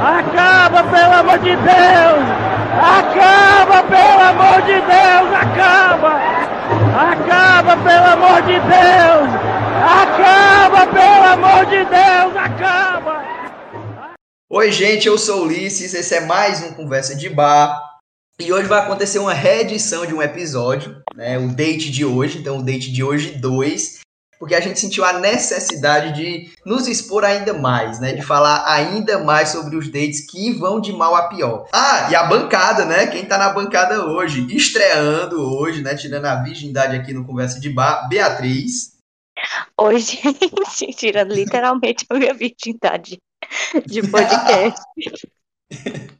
Acaba, pelo amor de Deus! Acaba, pelo amor de Deus! Acaba! Acaba, pelo amor de Deus! Acaba, pelo amor de Deus! Acaba! Oi, gente, eu sou Ulisses, esse é mais um Conversa de Bar. E hoje vai acontecer uma reedição de um episódio, né? O date de hoje, então o date de hoje 2, porque a gente sentiu a necessidade de nos expor ainda mais, né? De falar ainda mais sobre os dates que vão de mal a pior. Ah, e a bancada, né? Quem tá na bancada hoje, estreando hoje, né? Tirando a virgindade aqui no Conversa de Bar, Beatriz. Oi, gente, tirando literalmente a minha virgindade de podcast.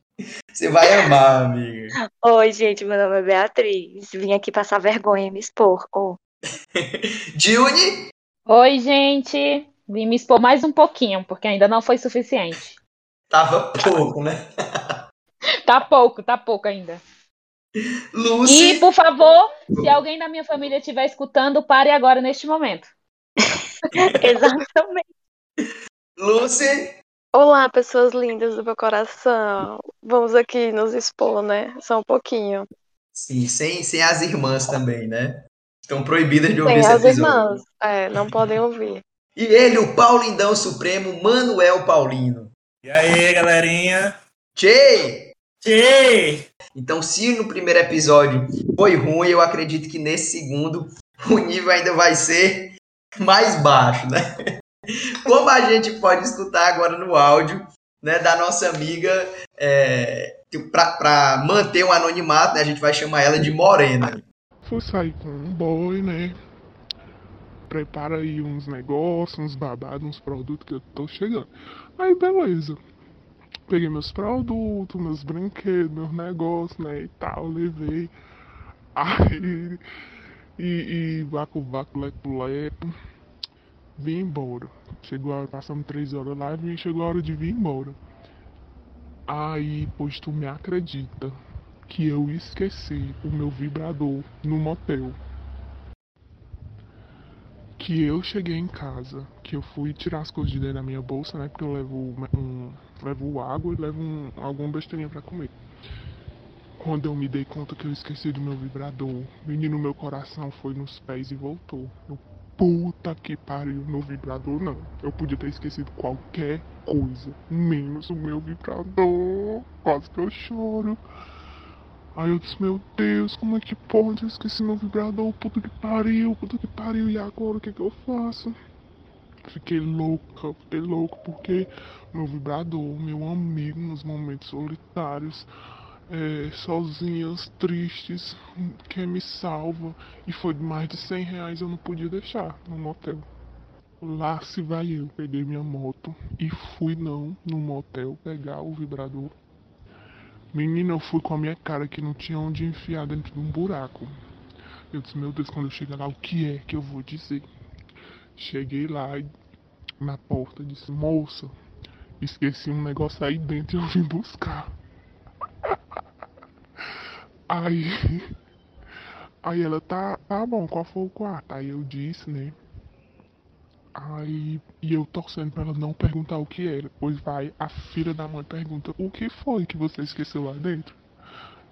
Você vai amar, amiga. Oi, gente, meu nome é Beatriz. Vim aqui passar vergonha e me expor. Oh. Juni? Oi, gente. Vim me expor mais um pouquinho, porque ainda não foi suficiente. Tava pouco, né? Tá pouco, tá pouco ainda. Lucy? E, por favor, se alguém da minha família estiver escutando, pare agora neste momento. Exatamente. Lucy? Olá, pessoas lindas do meu coração. Vamos aqui nos expor, né? Só um pouquinho. Sim, sem, sem as irmãs também, né? Estão proibidas de ouvir Tem esse as episódio. irmãs. É, não podem ouvir. E ele, o Paulindão Supremo, Manuel Paulino. E aí, galerinha? Tchê! Tchê! Então, se no primeiro episódio foi ruim, eu acredito que nesse segundo o nível ainda vai ser mais baixo, né? Como a gente pode escutar agora no áudio, né, da nossa amiga, é, para manter o anonimato, né, a gente vai chamar ela de Morena. Fui sair com um boy, né? Prepara aí uns negócios, uns babados, uns produtos que eu tô chegando. Aí beleza. Peguei meus produtos, meus brinquedos, meus negócios, né? E tal, levei. Aí. E, e vaco, vaco, leco, leco. Vim embora. Chegou a hora, passamos três horas lá e chegou a hora de vir embora. Aí, pois tu me acredita que eu esqueci o meu vibrador no motel. Que eu cheguei em casa, que eu fui tirar as coisas de dentro da minha bolsa, né? Porque eu levo um, levo água e levo um, alguma besteirinha pra comer. Quando eu me dei conta que eu esqueci do meu vibrador, menino, meu coração foi nos pés e voltou. Eu, puta que pariu, meu vibrador não. Eu podia ter esquecido qualquer coisa, menos o meu vibrador. Quase que eu choro. Aí eu disse, meu Deus, como é que pode? Eu esqueci meu vibrador, puta que pariu, puta que pariu, e agora o que, que eu faço? Fiquei louca, fiquei louco porque meu vibrador, meu amigo nos momentos solitários, é, sozinhas, tristes, que me salva. E foi de mais de 100 reais, eu não podia deixar no motel. Lá se vai eu, peguei minha moto e fui não no motel pegar o vibrador. Menina, eu fui com a minha cara que não tinha onde enfiar dentro de um buraco. Eu disse, meu Deus, quando eu chegar lá, o que é que eu vou dizer? Cheguei lá na porta disse, moça, esqueci um negócio aí dentro e eu vim buscar. Aí, aí ela, tá, tá bom, qual foi o quarto? Aí eu disse, né? Aí, e eu torcendo pra ela não perguntar o que era. Pois vai, a filha da mãe pergunta, o que foi que você esqueceu lá dentro?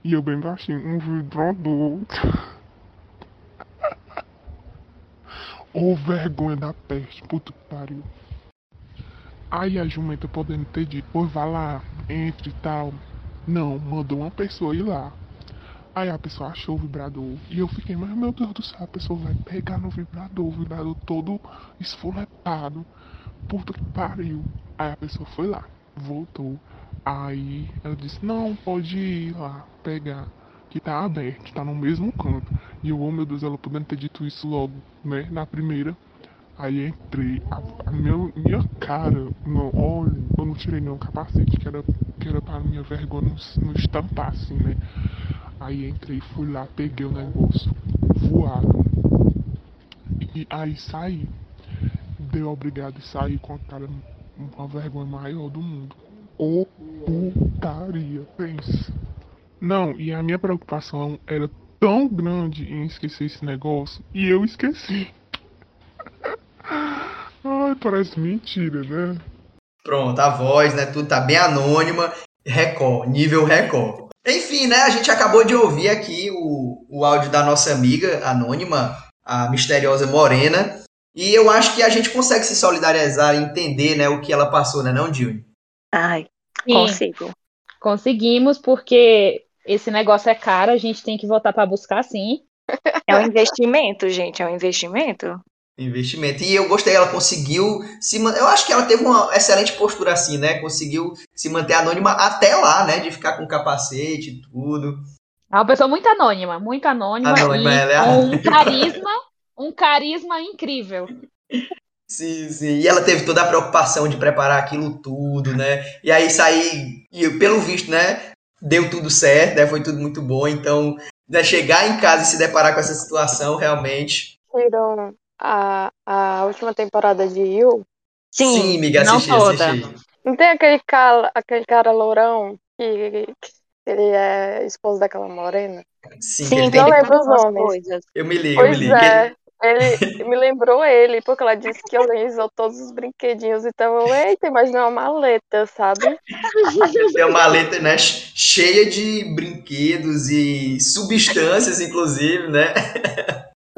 E eu bem baixinho, um vibrador. Ô vergonha da peste, puta que pariu. Aí a jumenta podendo ter dito, pois vá lá, entre e tal. Não, mandou uma pessoa ir lá. Aí a pessoa achou o vibrador. E eu fiquei, mas meu Deus do céu, a pessoa vai pegar no vibrador, o vibrador todo esfolepado. Puta que pariu. Aí a pessoa foi lá, voltou. Aí ela disse, não, pode ir lá pegar. Que tá aberto, tá no mesmo canto. E eu, oh meu Deus, ela podendo ter dito isso logo, né? Na primeira. Aí entrei, a, a minha, minha cara, não, olha, eu não tirei nenhum capacete, que era, que era pra minha vergonha não, não estampar assim, né? Aí entrei, fui lá, peguei o negócio voado. E aí saí. Deu obrigado e saí com a cara, com a vergonha maior do mundo. Ô putaria, pensa. Não, e a minha preocupação era tão grande em esquecer esse negócio e eu esqueci. Ai, parece mentira, né? Pronto, a voz, né? Tudo tá bem anônima. Record, nível Record. Enfim, né? A gente acabou de ouvir aqui o, o áudio da nossa amiga anônima, a misteriosa Morena. E eu acho que a gente consegue se solidarizar e entender, né, o que ela passou, né, não, Dilma? Ai, Sim, consigo. conseguimos, porque esse negócio é caro, a gente tem que voltar para buscar sim. É um investimento, gente, é um investimento. Investimento. E eu gostei, ela conseguiu se man- Eu acho que ela teve uma excelente postura assim, né? Conseguiu se manter anônima até lá, né? De ficar com capacete e tudo. É uma pessoa muito anônima, muito anônima, Anônima, e ela é um carisma, um carisma incrível. Sim, sim. E ela teve toda a preocupação de preparar aquilo tudo, né? E aí sair, e pelo visto, né? Deu tudo certo, né? Foi tudo muito bom. Então, né, chegar em casa e se deparar com essa situação, realmente. Viram a, a última temporada de You? Sim, amiga, não assisti, toda. assisti. Não tem aquele cara, aquele cara lourão que, que ele é esposo daquela morena? Sim, sim, não lembro os nomes. Eu me ligo, eu me Pois ligo. é. Ele me lembrou ele, porque ela disse que organizou todos os brinquedinhos. Então eu, eita, imaginei uma maleta, sabe? Tem uma maleta, né? Cheia de brinquedos e substâncias, inclusive, né?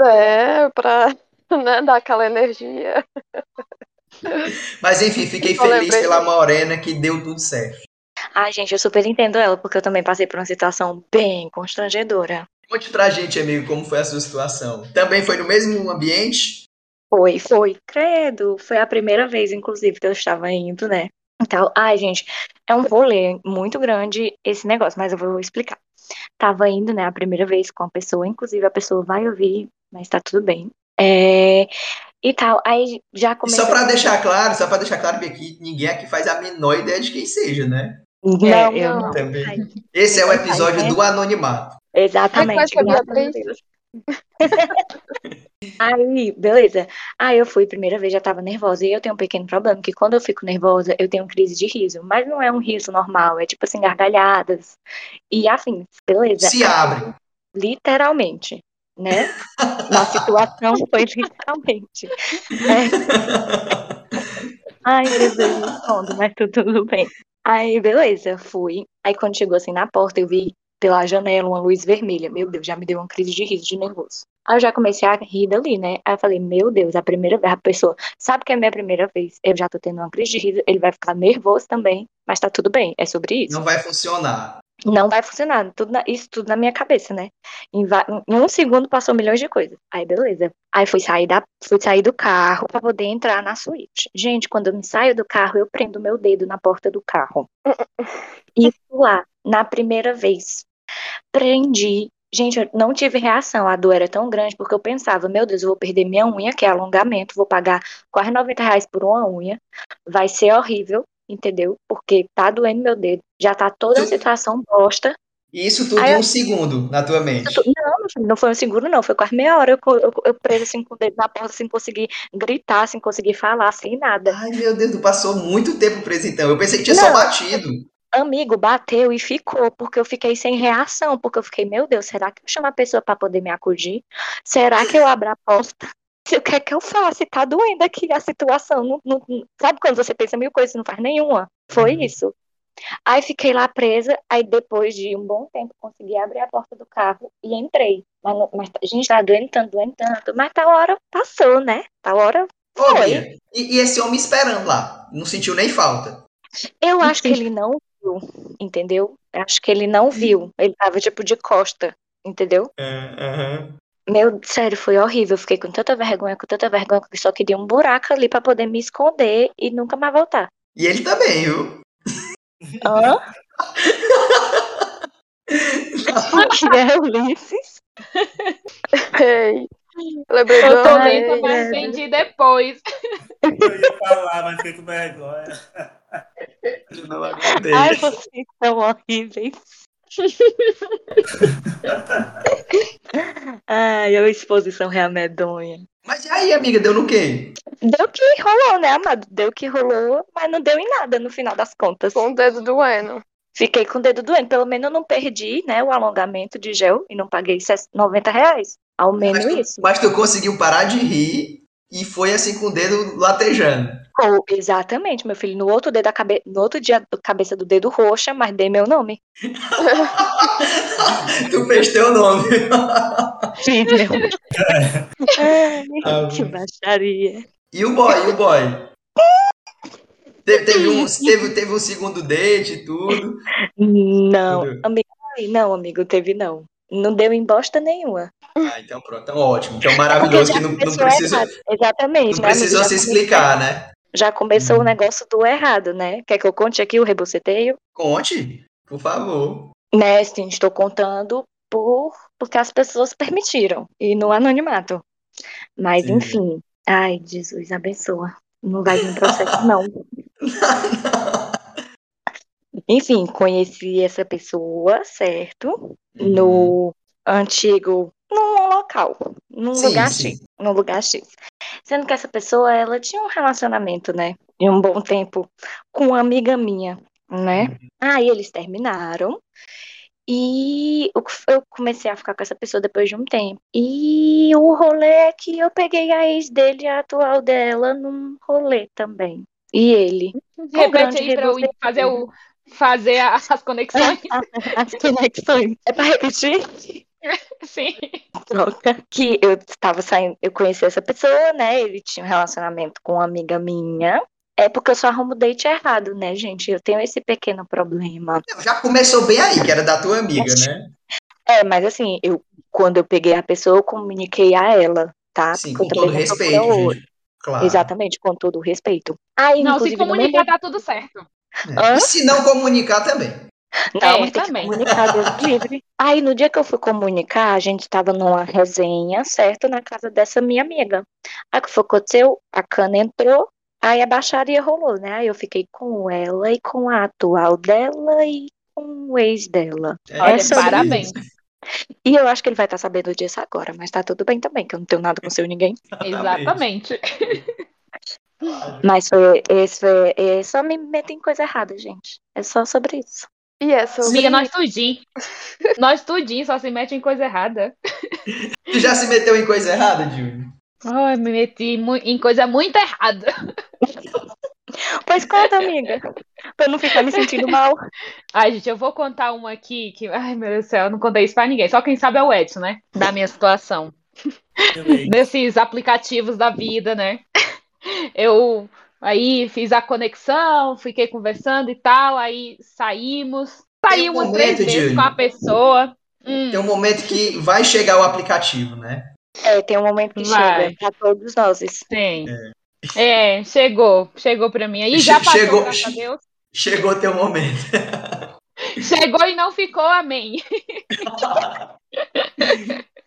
É, pra né, dar aquela energia. Mas enfim, fiquei Eu feliz lembrei pela. Morena que deu tudo certo. Ai, gente, eu super entendo ela, porque eu também passei por uma situação bem constrangedora. Conte pra gente, amigo, como foi a sua situação. Também foi no mesmo ambiente? Foi, foi, credo. Foi a primeira vez, inclusive, que eu estava indo, né? Então, ai, gente, é um rolê muito grande esse negócio, mas eu vou explicar. Tava indo, né, a primeira vez com a pessoa, inclusive a pessoa vai ouvir, mas tá tudo bem. É, e tal, aí já comecei. só pra deixar claro, só pra deixar claro que aqui ninguém aqui faz a menor ideia de quem seja, né? Não, É, eu não. Também. Ai, Esse é o episódio né? do anonimato. Exatamente. É. Aí, beleza. Aí eu fui primeira vez, já tava nervosa. E eu tenho um pequeno problema, que quando eu fico nervosa, eu tenho crise de riso. Mas não é um riso normal, é tipo assim, gargalhadas e afins. Beleza. Se abre. Literalmente, né? Na situação foi literalmente. É. Ai, Jesus, me escondo, mas tudo, tudo bem. Aí, beleza, fui. Aí quando chegou assim na porta, eu vi pela janela uma luz vermelha. Meu Deus, já me deu uma crise de riso, de nervoso. Aí eu já comecei a rir dali, né? Aí eu falei, meu Deus, a primeira vez, a pessoa sabe que é a minha primeira vez, eu já tô tendo uma crise de riso, ele vai ficar nervoso também, mas tá tudo bem, é sobre isso. Não vai funcionar. Não vai funcionar, tudo na- isso tudo na minha cabeça, né? Em, em um segundo passou milhões de coisas. Aí, beleza. Aí fui sair, da, fui sair do carro pra poder entrar na suíte. Gente, quando eu me saio do carro, eu prendo meu dedo na porta do carro. Isso lá, na primeira vez. Prendi. Gente, eu não tive reação. A dor era tão grande porque eu pensava, meu Deus, eu vou perder minha unha, que é alongamento, vou pagar quase 90 reais por uma unha. Vai ser horrível, entendeu? Porque tá doendo meu dedo. Já tá toda a Tu- situação bosta. E isso tudo Aí em eu- um segundo na tua mente. Não, não foi um seguro, não. Foi quase meia hora eu, eu, eu preso assim com o dedo na porta, sem conseguir gritar, sem conseguir falar, sem nada. Ai, meu Deus, tu passou muito tempo preso então. Eu pensei que tinha só Não. batido. Amigo, bateu e ficou, porque eu fiquei sem reação, porque eu fiquei, meu Deus, será que eu chamo a pessoa pra poder me acudir? Será que eu abro a porta? O que é que eu faço? Tá doendo aqui a situação. Não- não- Sabe quando você pensa mil coisas e não faz nenhuma? Foi Uhum. isso. Aí fiquei lá presa, aí depois de um bom tempo consegui abrir a porta do carro e entrei. Mas, não- mas gente, tá doendo tanto, doendo tanto. Mas tal hora passou, né? Tal hora Ô, Foi. E, e esse homem esperando lá? Não sentiu nem falta. Eu acho que ele não viu, entendeu? Eu Acho que ele não viu. Ele tava tipo de costa, entendeu? Meu, sério, foi horrível. Eu fiquei com tanta vergonha, com tanta vergonha, que eu só queria um buraco ali pra poder me esconder e nunca mais voltar. E ele também, viu? Hã? que é Ulisses? Ei, lembrei Eu tô lenta, mas entendi depois. Eu ia falar, mas fiquei com vergonha. Não Ai, aguentei. vocês são horríveis. Ai, a exposição real medonha. Mas e aí, amiga, deu no quê? Deu que rolou, né, amado? Deu que rolou, mas não deu em nada no final das contas. Com o dedo doendo. Fiquei com o dedo doendo. Pelo menos eu não perdi, né, o alongamento de gel e não paguei 90 reais. Ao menos Mas tu, isso. mas tu conseguiu parar de rir e foi assim com o dedo latejando. Ficou, exatamente, meu filho. No outro, dedo cabe... no outro dia, a cabeça do dedo roxa, mas dei meu nome. tu fez teu nome. Fiz meu. Ai, Ah, que baixaria. E o boy, e o boy? Teve, teve, um, teve, teve um segundo date e tudo. Não, amigo, não, amigo, teve não. Não deu em bosta nenhuma. Ah, então pronto, então ótimo. Então maravilhoso que não, não precisa. Exatamente. não precisou se explicar, né? Já começou o negócio do errado, né? Quer que eu conte aqui o reboceteio? Conte, por favor. Né, sim, estou contando por porque as pessoas permitiram e no anonimato. Mas Sim. enfim, ai, Jesus abençoa. Não vai vir processo não. Enfim, conheci essa pessoa, certo? No antigo, num local, num Sim, lugar sim. X, num lugar X. Sendo que essa pessoa, ela tinha um relacionamento, né, de um bom tempo com uma amiga minha, né? Aí eles terminaram e eu- eu comecei a ficar com essa pessoa depois de um tempo. E o rolê é que eu peguei a ex dele, a atual dela, num rolê também. E ele. Repete aí pra eu fazer, o, fazer as conexões. As conexões. É pra repetir? Sim. troca que eu estava saindo, eu conheci essa pessoa, né? Ele tinha um relacionamento com uma amiga minha. É porque eu só arrumo date errado, né, gente? Eu tenho esse pequeno problema. Já começou bem aí, que era da tua amiga, né? É, mas assim, eu quando eu peguei a pessoa, eu comuniquei a ela, tá? Sim, Porque com todo respeito, gente. Claro. Exatamente, com todo o respeito. Aí, Não, se comunicar, tá tudo certo. É. E se não comunicar também. Não, É, também. comunicar, Deus livre. Aí, no dia que eu fui comunicar, a gente tava numa resenha, certo? Na casa dessa minha amiga. Aí, o que foi aconteceu? A cana entrou, aí a baixaria rolou, né? Aí eu fiquei com ela e com a atual dela e com o ex dela. É, Olha, Essa parabéns. E eu acho que ele vai estar sabendo disso agora, mas tá tudo bem também, que eu não tenho nada com seu ninguém. Exatamente. Mas foi, esse foi, é só me meter em coisa errada, gente. É só sobre isso. E é sobre Amiga, nós tudinho. Nós tudinho, só se mete em coisa errada. Tu já se meteu em coisa errada, Júlio? Ai, me meti em coisa muito errada. Pois conta, amiga. Pra não ficar me sentindo mal. Ai, gente, eu vou contar uma aqui que. Ai, meu Deus do céu, eu não contei isso pra ninguém. Só quem sabe é o Edson, né? Da minha situação. Desses aplicativos da vida, né? Eu aí fiz a conexão, fiquei conversando e tal, aí saímos. Saí Tem um três momento, vezes Júlio. com a pessoa. Hum, Tem um momento que vai chegar o aplicativo, né? É, tem um momento que Vai. chega pra todos nós. Sim. É, chegou. Chegou pra mim. Aí Che- já passou, chegou- graças a Deus. Chegou teu momento. Chegou e não ficou, amém.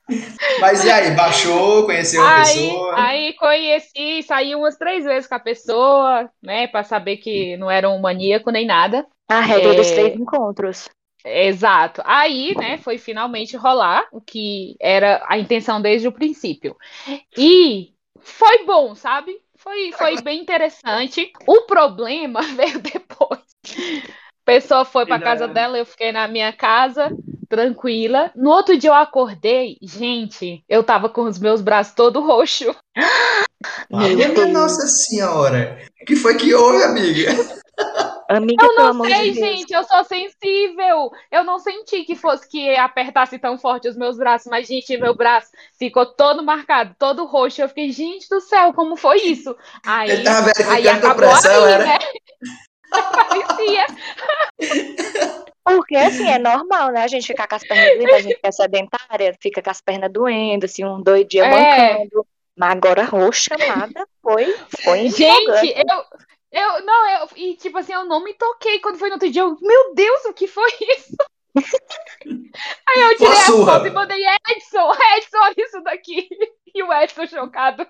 Mas e aí, baixou, conheceu a Aí, pessoa? aí conheci, saí umas três vezes com a pessoa, né? Pra saber que não era um maníaco nem nada. A regra dos É. três encontros. Exato. Aí, né, foi finalmente rolar o que era a intenção desde o princípio. E foi bom, sabe? Foi, foi bem interessante. O problema veio depois. A pessoa foi pra casa dela, eu fiquei na minha casa, tranquila. No outro dia eu acordei, gente, eu tava com os meus braços todo roxo. Minha Nossa Senhora. O que foi que houve, amiga? Amiga, Eu não sei, de gente, eu sou sensível. Eu não senti que fosse que apertasse tão forte os meus braços, mas, gente, meu braço ficou todo marcado, todo roxo. Eu fiquei, gente do céu, como foi isso? Aí, Ele tava aí acabou pressão, aí, era? né? Parecia. Porque assim, é normal, né? A gente ficar com as pernas doendo, a gente que é sedentária, fica com as pernas doendo, assim, um, dois dias É. mancando. Mas agora roxa amada foi, foi Gente, eu. Eu, não, eu, e tipo assim, eu não me toquei quando foi no outro dia. Eu, meu Deus, o que foi isso? Aí eu tirei a foto e mandei, Edson, Edson, olha isso daqui. E o Edson chocado.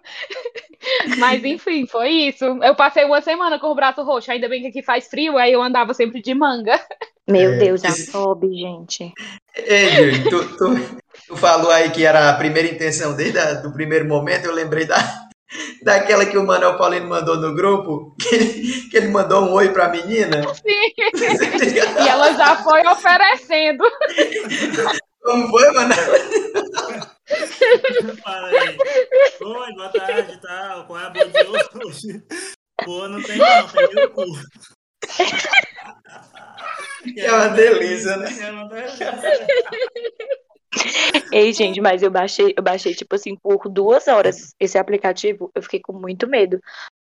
Mas enfim, foi isso. Eu passei uma semana com o braço roxo. Ainda bem que aqui faz frio, aí eu andava sempre de manga. Meu É, Deus, esse- Sobe, gente. Ei, Júlio, tu, tu, tu falou aí que era a primeira intenção desde o primeiro momento. Eu lembrei da, daquela que o Manuel Paulino mandou no grupo, que ele, que ele mandou um oi pra menina. Sim. E ela já foi oferecendo. Como foi, Manuel? Fala aí. Oi, boa tarde e tal. Qual é a boa de hoje? Pô, não É uma delícia, né? É uma delícia. Ei, gente, mas eu baixei, eu baixei, tipo assim, por duas horas esse aplicativo, eu fiquei com muito medo.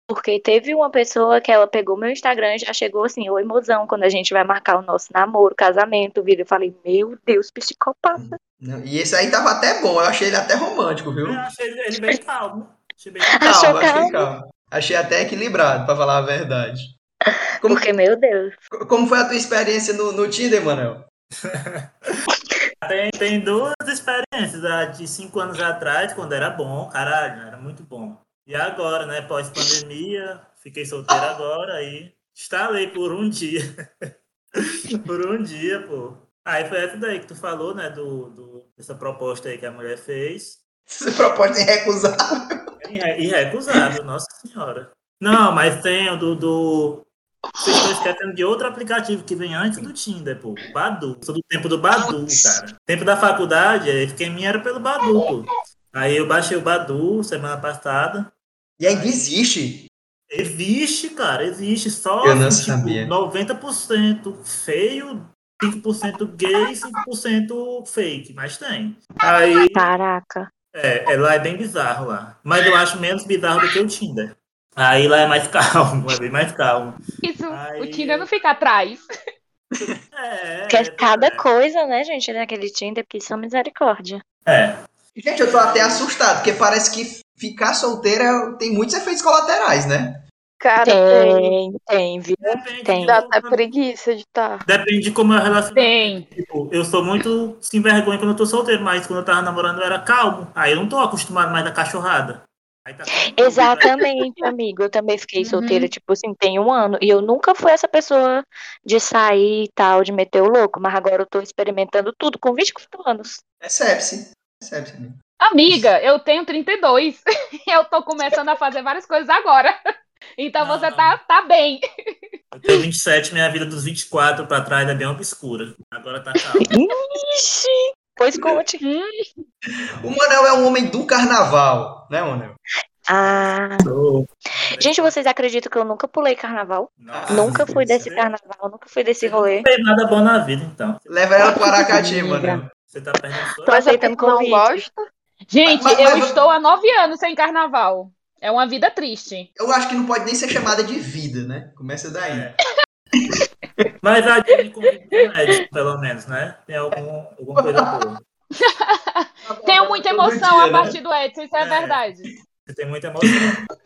Porque teve uma pessoa que ela pegou meu Instagram e já chegou assim, oi mozão, quando a gente vai marcar o nosso namoro, casamento, vídeo. Eu falei, meu Deus, psicopata. Não, E esse aí tava até bom, eu achei ele até romântico, viu? Eu achei ele bem calmo. Achei bem Calma, Achou achei calmo? calmo. Achei até equilibrado, pra falar a verdade. Como, Porque, meu Deus. como foi a tua experiência no, no Tinder, Manel? Tem, tem duas experiências, a de cinco anos atrás, quando era bom, caralho, era muito bom. E agora, né, pós-pandemia, fiquei solteiro agora, aí instalei por um dia. por um dia, pô. Aí foi essa daí que tu falou, né, do, do, dessa proposta aí que a mulher fez. Essa proposta é recusar. Irre- Irrecusável, nossa senhora. Não, mas tem o do. do... Vocês estão esquecendo de outro aplicativo que vem antes do Tinder, pô. Badu. Sou do tempo do Badu, cara. Tempo da faculdade, aí quem minha era pelo Badu, pô. Aí eu baixei o Badu semana passada. E ainda existe. Existe, cara, existe. Só Eu não assim, tipo, sabia. 90% feio, 5% gay, 5% fake, mas tem. Aí Caraca. é, é, lá é bem bizarro lá. Mas eu acho menos bizarro do que o Tinder. Aí lá é mais calmo, é bem mais calmo. Isso, Ai, o Tinder não fica atrás. É, Porque é cada é, coisa, né, gente, naquele Tinder, que só misericórdia. é. Gente, eu tô até assustado, porque parece que ficar solteira tem muitos efeitos colaterais, né? Cara, tem. Tem, tem, viu? Depende, Tem. Dá até preguiça de tá. depende de como é o relacionamento. Tem. Tipo, eu sou muito sem vergonha quando eu tô solteiro, mas quando eu tava namorando eu era calmo. Aí eu não tô acostumado mais da cachorrada. Tá Exatamente, amigo. Eu também fiquei Uhum. solteira, tipo assim, tem um ano. E eu nunca fui essa pessoa de sair e tal, de meter o louco. Mas agora eu tô experimentando tudo com 24 anos. Percebe-se. Percebe-se. amigo. Amiga, eu tenho 32. Eu tô começando a fazer várias coisas agora. Então você tá, tá bem. Eu tenho 27, minha vida dos 24 pra trás é bem obscura. Agora tá calmo. Ixi! Pois conte. O Manel é um homem do carnaval, né, Manel? Ah. Gente, vocês acreditam que eu nunca pulei carnaval? Nossa, nunca fui desse você- carnaval, nunca fui desse rolê. Não fez nada bom na vida, então. Leva ela pro Aracati, Manel. Você tá perdendo sua Tô a aceitando pessoa não convite. gosta? Gente, Mas- eu mas- estou há nove anos sem carnaval. É uma vida triste. Eu acho que não pode nem ser chamada de vida, né? Começa daí. É. Mas a Disney convive com o Edson, pelo menos, né? Tem algum, alguma coisa boa. Tenho muita emoção dia, a né? partir do Edson, isso é, É. verdade. Você tem muita emoção.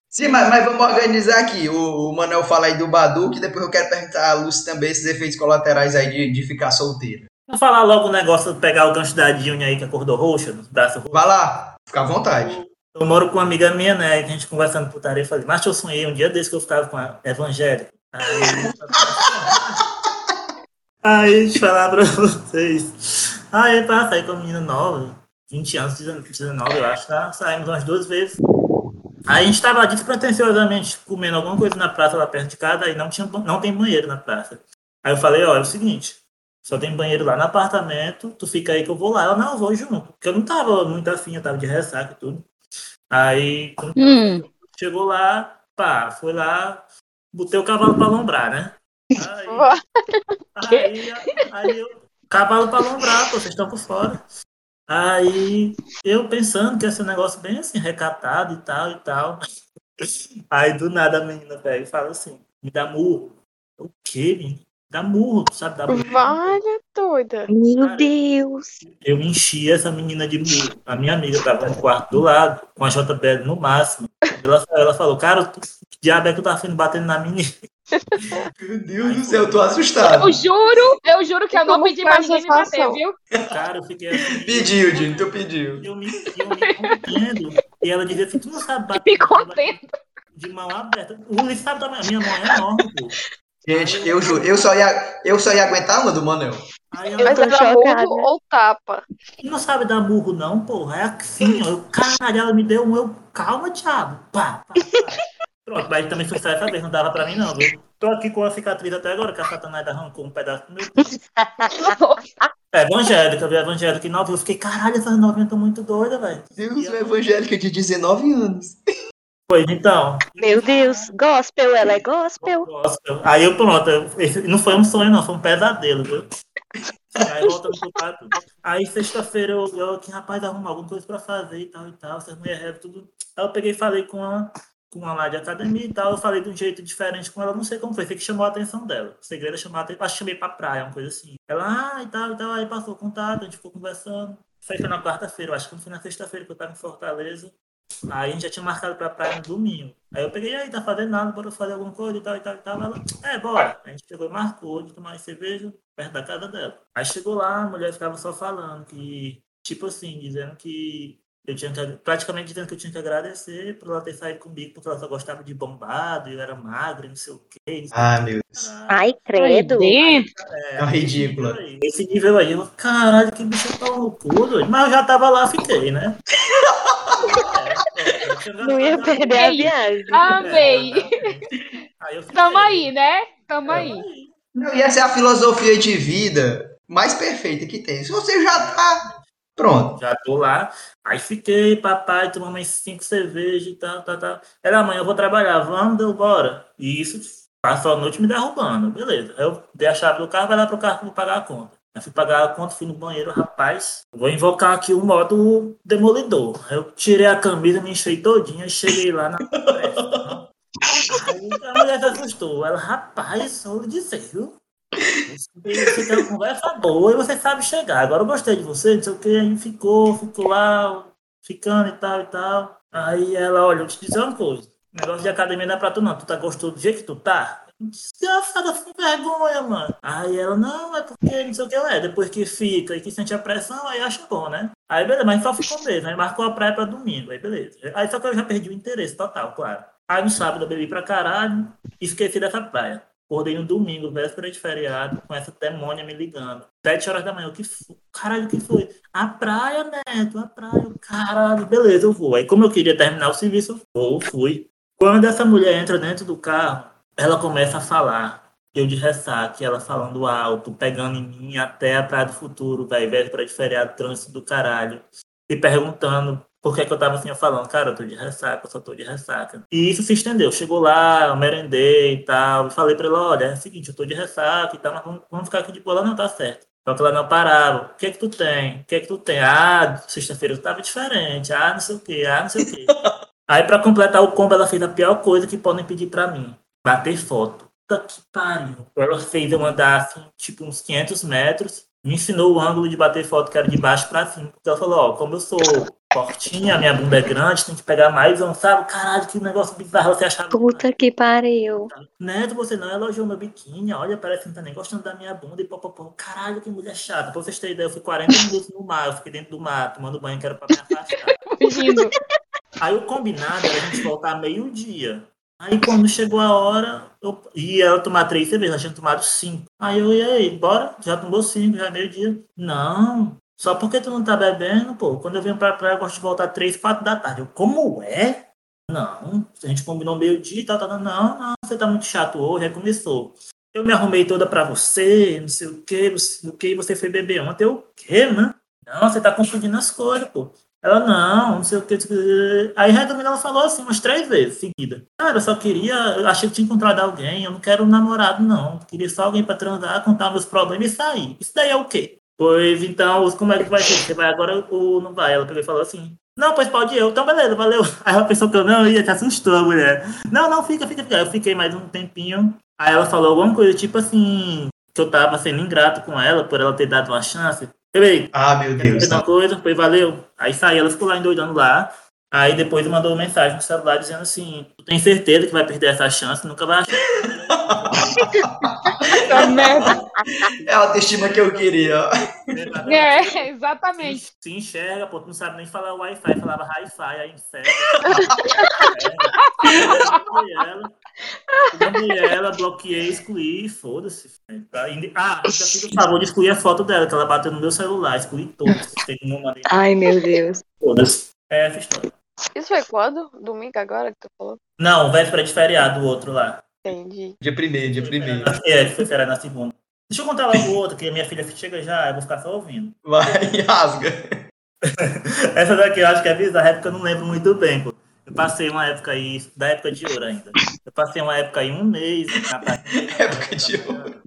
Sim, mas, mas vamos organizar aqui. O, o Manel fala aí do Badu, que depois eu quero perguntar a Lúcia também esses efeitos colaterais aí de, de ficar solteira. Vamos falar logo o negócio de pegar o gancho da Dilma aí que acordou roxa, no braço roxo. Vai lá, fica à vontade. Eu moro com uma amiga minha, né? A gente conversando putaria, eu falei, mas eu sonhei um dia desse que eu ficava com a evangélica. Aí. aí, deixa eu falar pra vocês. Aí, pá, saí com uma menina nova, 20 anos, 19, eu acho, tá? Saímos umas duas vezes. Aí a gente tava despretensiosamente comendo alguma coisa na praça lá perto de casa, aí não, tinha, não tem banheiro na praça. Aí eu falei, olha, é o seguinte, só tem banheiro lá no apartamento, tu fica aí que eu vou lá. Ela, não, eu vou junto. Porque eu não tava muito afim, eu tava de ressaca e tudo. Aí, Hum. chegou lá, pá, foi lá, botei o cavalo pra lombrar, né? Aí, aí, aí eu, cavalo pra lombrar, pô, vocês estão por fora. Aí, eu pensando que ia ser um negócio bem assim, recatado e tal e tal. Aí, do nada, a menina pega e fala assim, me dá murro. O quê, menino? Dá murro, tu sabe dar murro? Valha, doida. Meu Cara, Deus. Eu enchi essa menina de murro. A minha amiga tava no quarto do lado, com a JBL no máximo. Ela, ela falou, cara, que diabo é que tu tá fazendo batendo na menina? Meu Deus do céu, eu tô assustado. Eu juro, eu juro que eu não pedi pra ninguém me bater, viu? Cara, eu fiquei assim. Pediu, Jim, tu pediu. Eu me, eu me contendo. E ela dizia assim, tu não sabe bater Me contendo. de mão aberta. O Ulisses sabe da minha, minha mão é enorme, pô. Gente, eu juro, eu só ia, eu só ia aguentar uma do Manel. Mas ela tô era chocada. mudo ou tapa? não sabe dar murro, não, porra. É assim, ó. Eu, caralho, ela me deu um. Eu, calma, diabo. Pá, pá, pá. Pronto, mas também foi essa vez, não dava pra mim, não, viu? Tô aqui com a cicatriz até agora, que a Satanás arrancou um pedaço do meu. É evangélica, viu? Evangélica e nova. Eu fiquei, caralho, essas novinhas estão muito doidas, velho. Deus, uma evangélica de 19 anos. Pois então. Meu Deus, gospel, ela é gospel. gospel. Aí eu pronto, esse não foi um sonho, não, foi um pesadelo, viu? Aí voltando pro quarto. Aí sexta-feira eu, eu que rapaz, arrumar alguma coisa pra fazer e tal e tal, essas mulheres tudo. Aí eu peguei e falei com a, com a lá de academia e tal, eu falei de um jeito diferente com ela, não sei como foi, sei que chamou a atenção dela. O segredo é chamar a atenção, acho que chamei pra praia, uma coisa assim. Ela, ah, e tal, e tal, aí passou o contato, a gente ficou conversando. Aí foi na quarta-feira, eu acho que não foi na sexta-feira que eu tava em Fortaleza. Aí a gente já tinha marcado pra praia no domingo. Aí eu peguei, aí, tá fazendo nada, bora fazer alguma coisa e tal, e tal, e tal. Ela, é, bora. A gente pegou e marcou de tomar uma cerveja perto da casa dela. Aí chegou lá, a mulher ficava só falando que, tipo assim, dizendo que eu tinha que, praticamente dizendo que eu tinha que agradecer por ela ter saído comigo, porque ela só gostava de bombado, e eu era magra, e não sei o quê. Ah, meu. Deus. Ai, credo. É uma ridícula. Esse nível aí, eu, caralho, que bicho tão louco, doido. Mas eu já tava lá, fiquei, né? É, é, Não ia perder a viagem. Amei. Aí eu fiquei. Tamo aí, né? Tamo aí. Não, e essa é a filosofia de vida mais perfeita que tem. Se você já tá. Pronto. Já tô lá. Aí fiquei, papai, tomamos umas cinco cervejas e tal, tal, tal. Era amanhã eu vou trabalhar, vamos, deu bora. E isso passou a noite me derrubando, beleza. Aí eu dei a chave do carro, vai lá pro carro que eu vou pagar a conta. Eu fui pagar a conta, fui no banheiro, rapaz. Vou invocar aqui o modo demolidor. Eu tirei a camisa, me enchei todinha e cheguei lá na festa. Aí a mulher se assustou. Ela, rapaz, lhe dizer, viu? Você tem uma conversa boa e você sabe chegar. Agora eu gostei de você, não sei o que. Aí ficou, ficou lá, ficando e tal e tal. Aí ela, olha, eu te dizer uma coisa. Negócio de academia não é pra tu não. Tu tá gostoso do jeito que tu tá? Desgraçada, sem vergonha, mano. Aí ela, não, é porque não sei o que é. Depois que fica e que sente a pressão, aí acha bom, né? Aí beleza, mas só ficou mesmo. Aí marcou a praia pra domingo, aí beleza. Aí só que eu já perdi o interesse total, claro. Aí no sábado eu bebi pra caralho e esqueci dessa praia. Acordei no domingo, véspera de feriado, com essa demônia me ligando. Sete horas da manhã, o que foi? Caralho, o que foi? A praia, Neto, a praia. Caralho, beleza, eu vou. Aí como eu queria terminar o serviço, eu vou, fui. Quando essa mulher entra dentro do carro, ela começa a falar. Eu de ressaque, ela falando alto, pegando em mim até a Praia do Futuro, velho, véspera de feriado, trânsito do caralho. E perguntando por que, que eu tava assim, eu falando, cara, eu tô de ressaca, eu só tô de ressaca. E isso se estendeu. Chegou lá, eu merendei e tal, e falei pra ela, olha, é o seguinte, eu tô de ressaca e tal, mas vamos, vamos ficar aqui de boa. Ela não tá certo. Só que ela não parava. O que é que tu tem? O que é que tu tem? Ah, sexta-feira eu tava diferente. Ah, não sei o quê. Ah, não sei o quê. Aí, pra completar o combo, ela fez a pior coisa que podem pedir pra mim. Bater foto. Puta que pariu. Ela fez eu andar, assim, tipo, uns 500 metros. Me ensinou o ângulo de bater foto, que era de baixo pra cima. Porque ela falou, ó, como eu sou fortinha, minha bunda é grande, tem que pegar mais um, sabe? Caralho, que negócio bizarro você achava. Puta que pariu. Neto, você não elogiou meu biquíni, olha, parece que não tá nem gostando da minha bunda e popopó. Caralho, que mulher chata. Pra vocês terem ideia, eu fui 40 minutos no mar, eu fiquei dentro do mar, tomando banho, que era pra me afastar. Fugindo. Aí o combinado era a gente voltar meio-dia. Aí quando chegou a hora, eu ia tomar três cervejas, ela tinha tomado cinco. Aí eu, e aí, bora? Já tomou cinco, já é meio-dia. Não, só porque tu não tá bebendo, pô. Quando eu venho pra praia, eu gosto de voltar três, quatro da tarde. Eu, como é? Não, a gente combinou meio-dia e tal, tal, tal. Não, não, você tá muito chato hoje, aí começou. Eu me arrumei toda pra você, não sei o que, o que você foi beber ontem. Eu, o quê, né? Não, você tá confundindo as coisas, pô. Ela, não, não sei o que. Aí, resumindo, ela falou assim umas três vezes seguida. Cara, eu só queria. Eu achei que tinha encontrado alguém. Eu não quero um namorado, não. Eu queria só alguém pra transar, contar meus problemas e sair. Isso daí é o quê? Pois então, como é que vai ser? Você vai agora ou não vai? Ela pegou e falou assim: Não, pois pode eu. Então, beleza, valeu. Aí ela pensou que eu não ia, te assustou a mulher. Não, não, fica, fica, fica. Eu fiquei mais um tempinho. Aí ela falou alguma coisa, tipo assim, que eu tava sendo ingrato com ela por ela ter dado uma chance. Falei, Ah, meu Deus. uma coisa, foi valeu. Aí saí, ela ficou lá endoidando lá. Aí depois mandou mensagem no celular dizendo assim: Tu tem certeza que vai perder essa chance? Nunca vai achar. Essa merda. É a autoestima que eu queria. É, exatamente. Se enxerga, pô, tu não sabe nem falar Wi-Fi, falava Hi-Fi, aí inferno. Bloqueei ela, bloqueei ela, bloqueei, excluí, foda-se. Ah, ainda fiz o favor de excluir a foto dela, que ela bateu no meu celular, excluí todos. Ai, meu Deus. Foda-se. É essa história. Isso foi quando? Domingo agora que tu falou? Não, véspera de feriado, o outro lá. Entendi. Dia primeiro, dia primeiro. É, foi feriado na segunda. Deixa eu contar logo outra, que a minha filha chega já, eu vou ficar só ouvindo. Vai, rasga. Essa daqui eu acho que é bizarra, é porque eu não lembro muito bem, pô. Eu passei uma época aí, da época de ouro ainda. Eu passei uma época aí, um mês na praia. Época de ouro.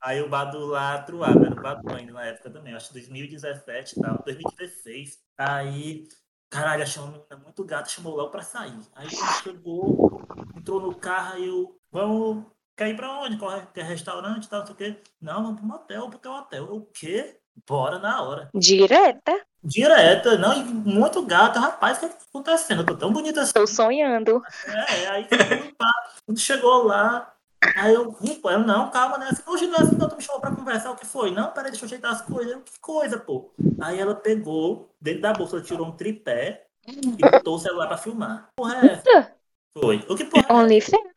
Aí o Badu lá truava, era o Badu ainda na época também, acho que 2017 e tal, 2016. Aí, caralho, achei uma menina muito gata, chamou logo pra sair. Aí quando chegou, entrou no carro, aí eu, vamos, quer ir pra onde? É, quer restaurante tal, não sei o quê? Não, vamos pro motel, pro teu hotel. Eu, O quê? Bora na hora. Direta. Direta, não, e muito gata. Rapaz, o que é que tá acontecendo? Eu tô tão bonita assim. Tô sonhando. É, aí pá, quando chegou lá, aí eu, "Ih, pô, eu, não, calma, né? Hoje não é assim, não, tu me chamou pra conversar, o que foi? Não, peraí, deixa eu ajeitar as coisas. Eu, que coisa, pô. Aí ela pegou, dentro da bolsa, ela tirou um tripé e botou o celular pra filmar. Porra, é essa? Foi. O que porra é? OnlyFans.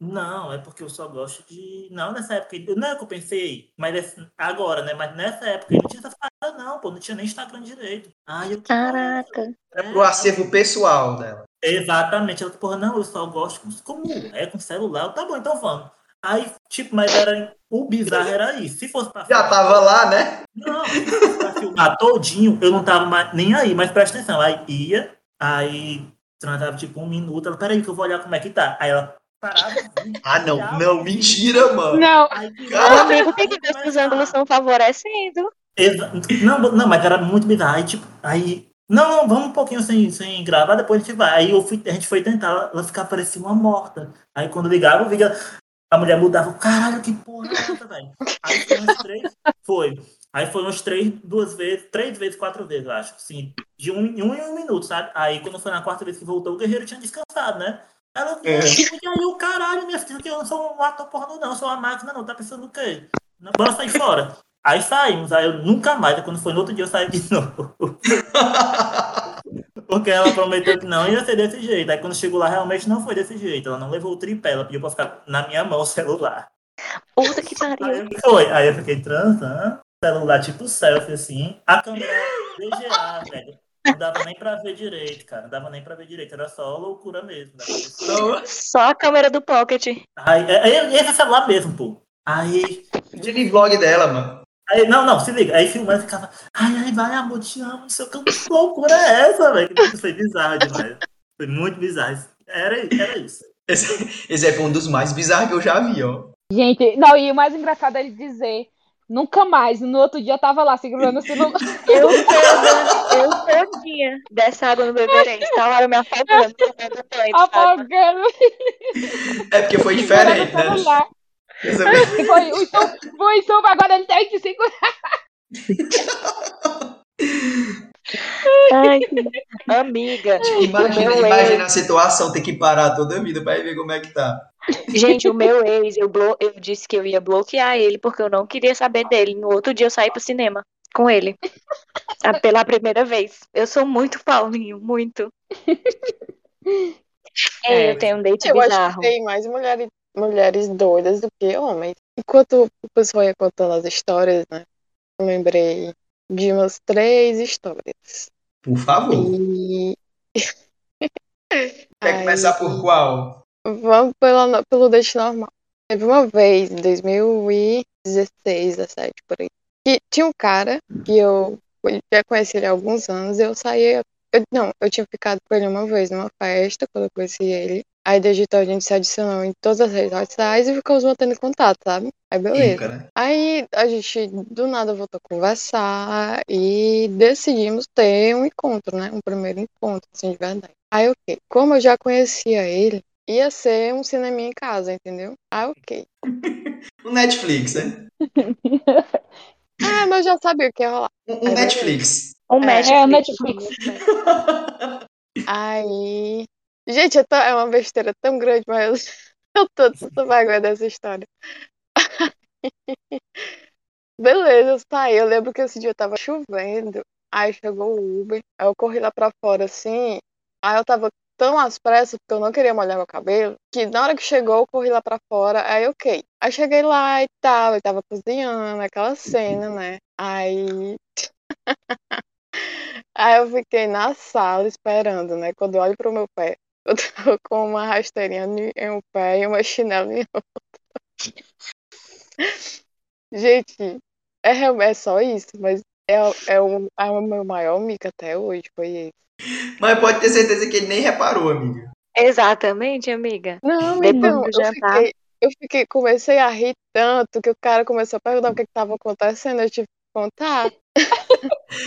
Não, é porque eu só gosto de. Não, nessa época. Não é que eu pensei, mas esse- agora, né? Mas nessa época aí não tinha essa parada, não, pô. Não tinha nem Instagram direito. Aí eu. é? Caraca. É pro acervo pessoal dela. Exatamente. Ela, porra, não, eu só gosto com, como é com celular. Tá bom, então vamos. Aí, tipo, mas era. O bizarro era isso. Se fosse pra Já tava lá, né? Não, se fosse pra filmar todinho, eu não tava mais, nem aí, mas presta atenção. Aí ia, aí transava tipo um minuto. Ela, peraí, que eu vou olhar como é que tá. Aí ela parava. vinha, Ah, não, não, mentira, mano. Não, Cara, Amigo, tem que ver se os ângulos estão favorecendo. Exa- Não, não, mas era muito bizarro. Aí, tipo, aí. Não, não, vamos um pouquinho sem, sem gravar, depois a gente vai. Aí eu fui, a gente foi tentar, ela, ela ficava parecia uma morta. Aí quando ligava, eu via, a mulher mudava, caralho, que porra é velho? Aí foi uns três, foi. Aí foi uns três, duas vezes, três vezes, quatro vezes, eu acho. Assim, de um em um em um minuto, sabe? Aí quando foi na quarta vez que voltou, o guerreiro tinha descansado, né? Ela, É. e aí o caralho, minha filha, que eu não sou um ator pornô, não, eu sou uma máquina, não, tá pensando o quê? Não, Bora sair fora. Aí saímos, aí eu nunca mais, quando foi no outro dia eu saí de novo. Porque ela prometeu que não ia ser desse jeito. Aí quando chegou lá, realmente não foi desse jeito. Ela não levou o tripé, ela pediu pra ficar na minha mão o celular. Puta que pariu. foi. Aí eu fiquei transando, celular tipo selfie, assim. A câmera VGA, velho. Não dava nem pra ver direito, cara. Não dava nem pra ver direito. Era só loucura mesmo. Não, Só a câmera do Pocket. Aí, é- é- esse é celular mesmo, pô. Aí de vlog dela, mano. Aí, não, não, se liga. Aí filmando ficava, ai, ai, vai, amor, te amo, não sei o que, que loucura é essa, velho? Foi bizarro demais. Foi muito bizarro. Era, era isso. Esse, esse é um dos mais bizarros que eu já vi, ó. gente, não, e o mais engraçado é ele dizer, nunca mais. No outro dia eu tava lá segurando o celular. Eu toda, eu todinha dessa água no beberei. Tá hora me afogando. tomando banho, sabe? apagando É porque foi diferente, né? Foi o som, foi o som, agora ele tem que segurar. Ai, amiga. Imagina, o meu imagina a situação, ter que parar toda a vida pra ir ver como é que tá. Gente, o meu ex, eu, blo- eu disse que eu ia bloquear ele porque eu não queria saber dele. No outro dia eu saí pro cinema com ele. Pela primeira vez. Eu sou muito Paulinho, muito. É, eu tenho um date Eu acho bizarro. que tem mais mulheres, mulheres doidas do que homens. Enquanto o pessoal ia contando as histórias, né? Eu lembrei de umas três histórias. Por favor. E. Quer começar por qual? Vamos pela, pelo date normal. Teve uma vez, em 2016, 17, por aí, que tinha um cara que eu já conheci ele há alguns anos, eu saía. Eu, não, eu tinha ficado com ele uma vez numa festa, quando eu conheci ele. Aí desde então a gente se adicionou em todas as redes sociais e ficamos mantendo contato, sabe? Aí beleza. Rica, né? Aí a gente do nada voltou a conversar e decidimos ter um encontro, né? Um primeiro encontro, assim, de verdade. Aí, ok. Como eu já conhecia ele, ia ser um cineminha em casa, entendeu? Aí, ok. O Netflix, né? Ah, mas eu já sabia o que ia rolar. Um, um Netflix. Um É, Netflix. é o Netflix. Aí. Gente, tão- é uma besteira tão grande, mas eu tô tanta vergonha dessa história. Beleza, saí. Eu lembro que esse dia tava chovendo. Aí chegou o Uber. Aí eu corri lá pra fora assim. Aí eu tava tão às pressas, porque eu não queria molhar meu cabelo, que na hora que chegou, eu corri lá pra fora. Aí, ok. Aí cheguei lá e tal. Ele tava cozinhando, aquela cena, né? Aí. Aí eu fiquei na sala esperando, né? Quando eu olho pro meu pé, eu tô com uma rasteirinha em em um pé e uma chinela em outro. Gente, é, é só isso, mas É, é, o, é o meu maior mico até hoje, foi esse. Mas pode ter certeza que ele nem reparou, amiga. Exatamente, amiga. Não, Depois então, eu jantar. fiquei, eu fiquei, comecei a rir tanto que o cara começou a perguntar o que estava acontecendo, eu tive que contar.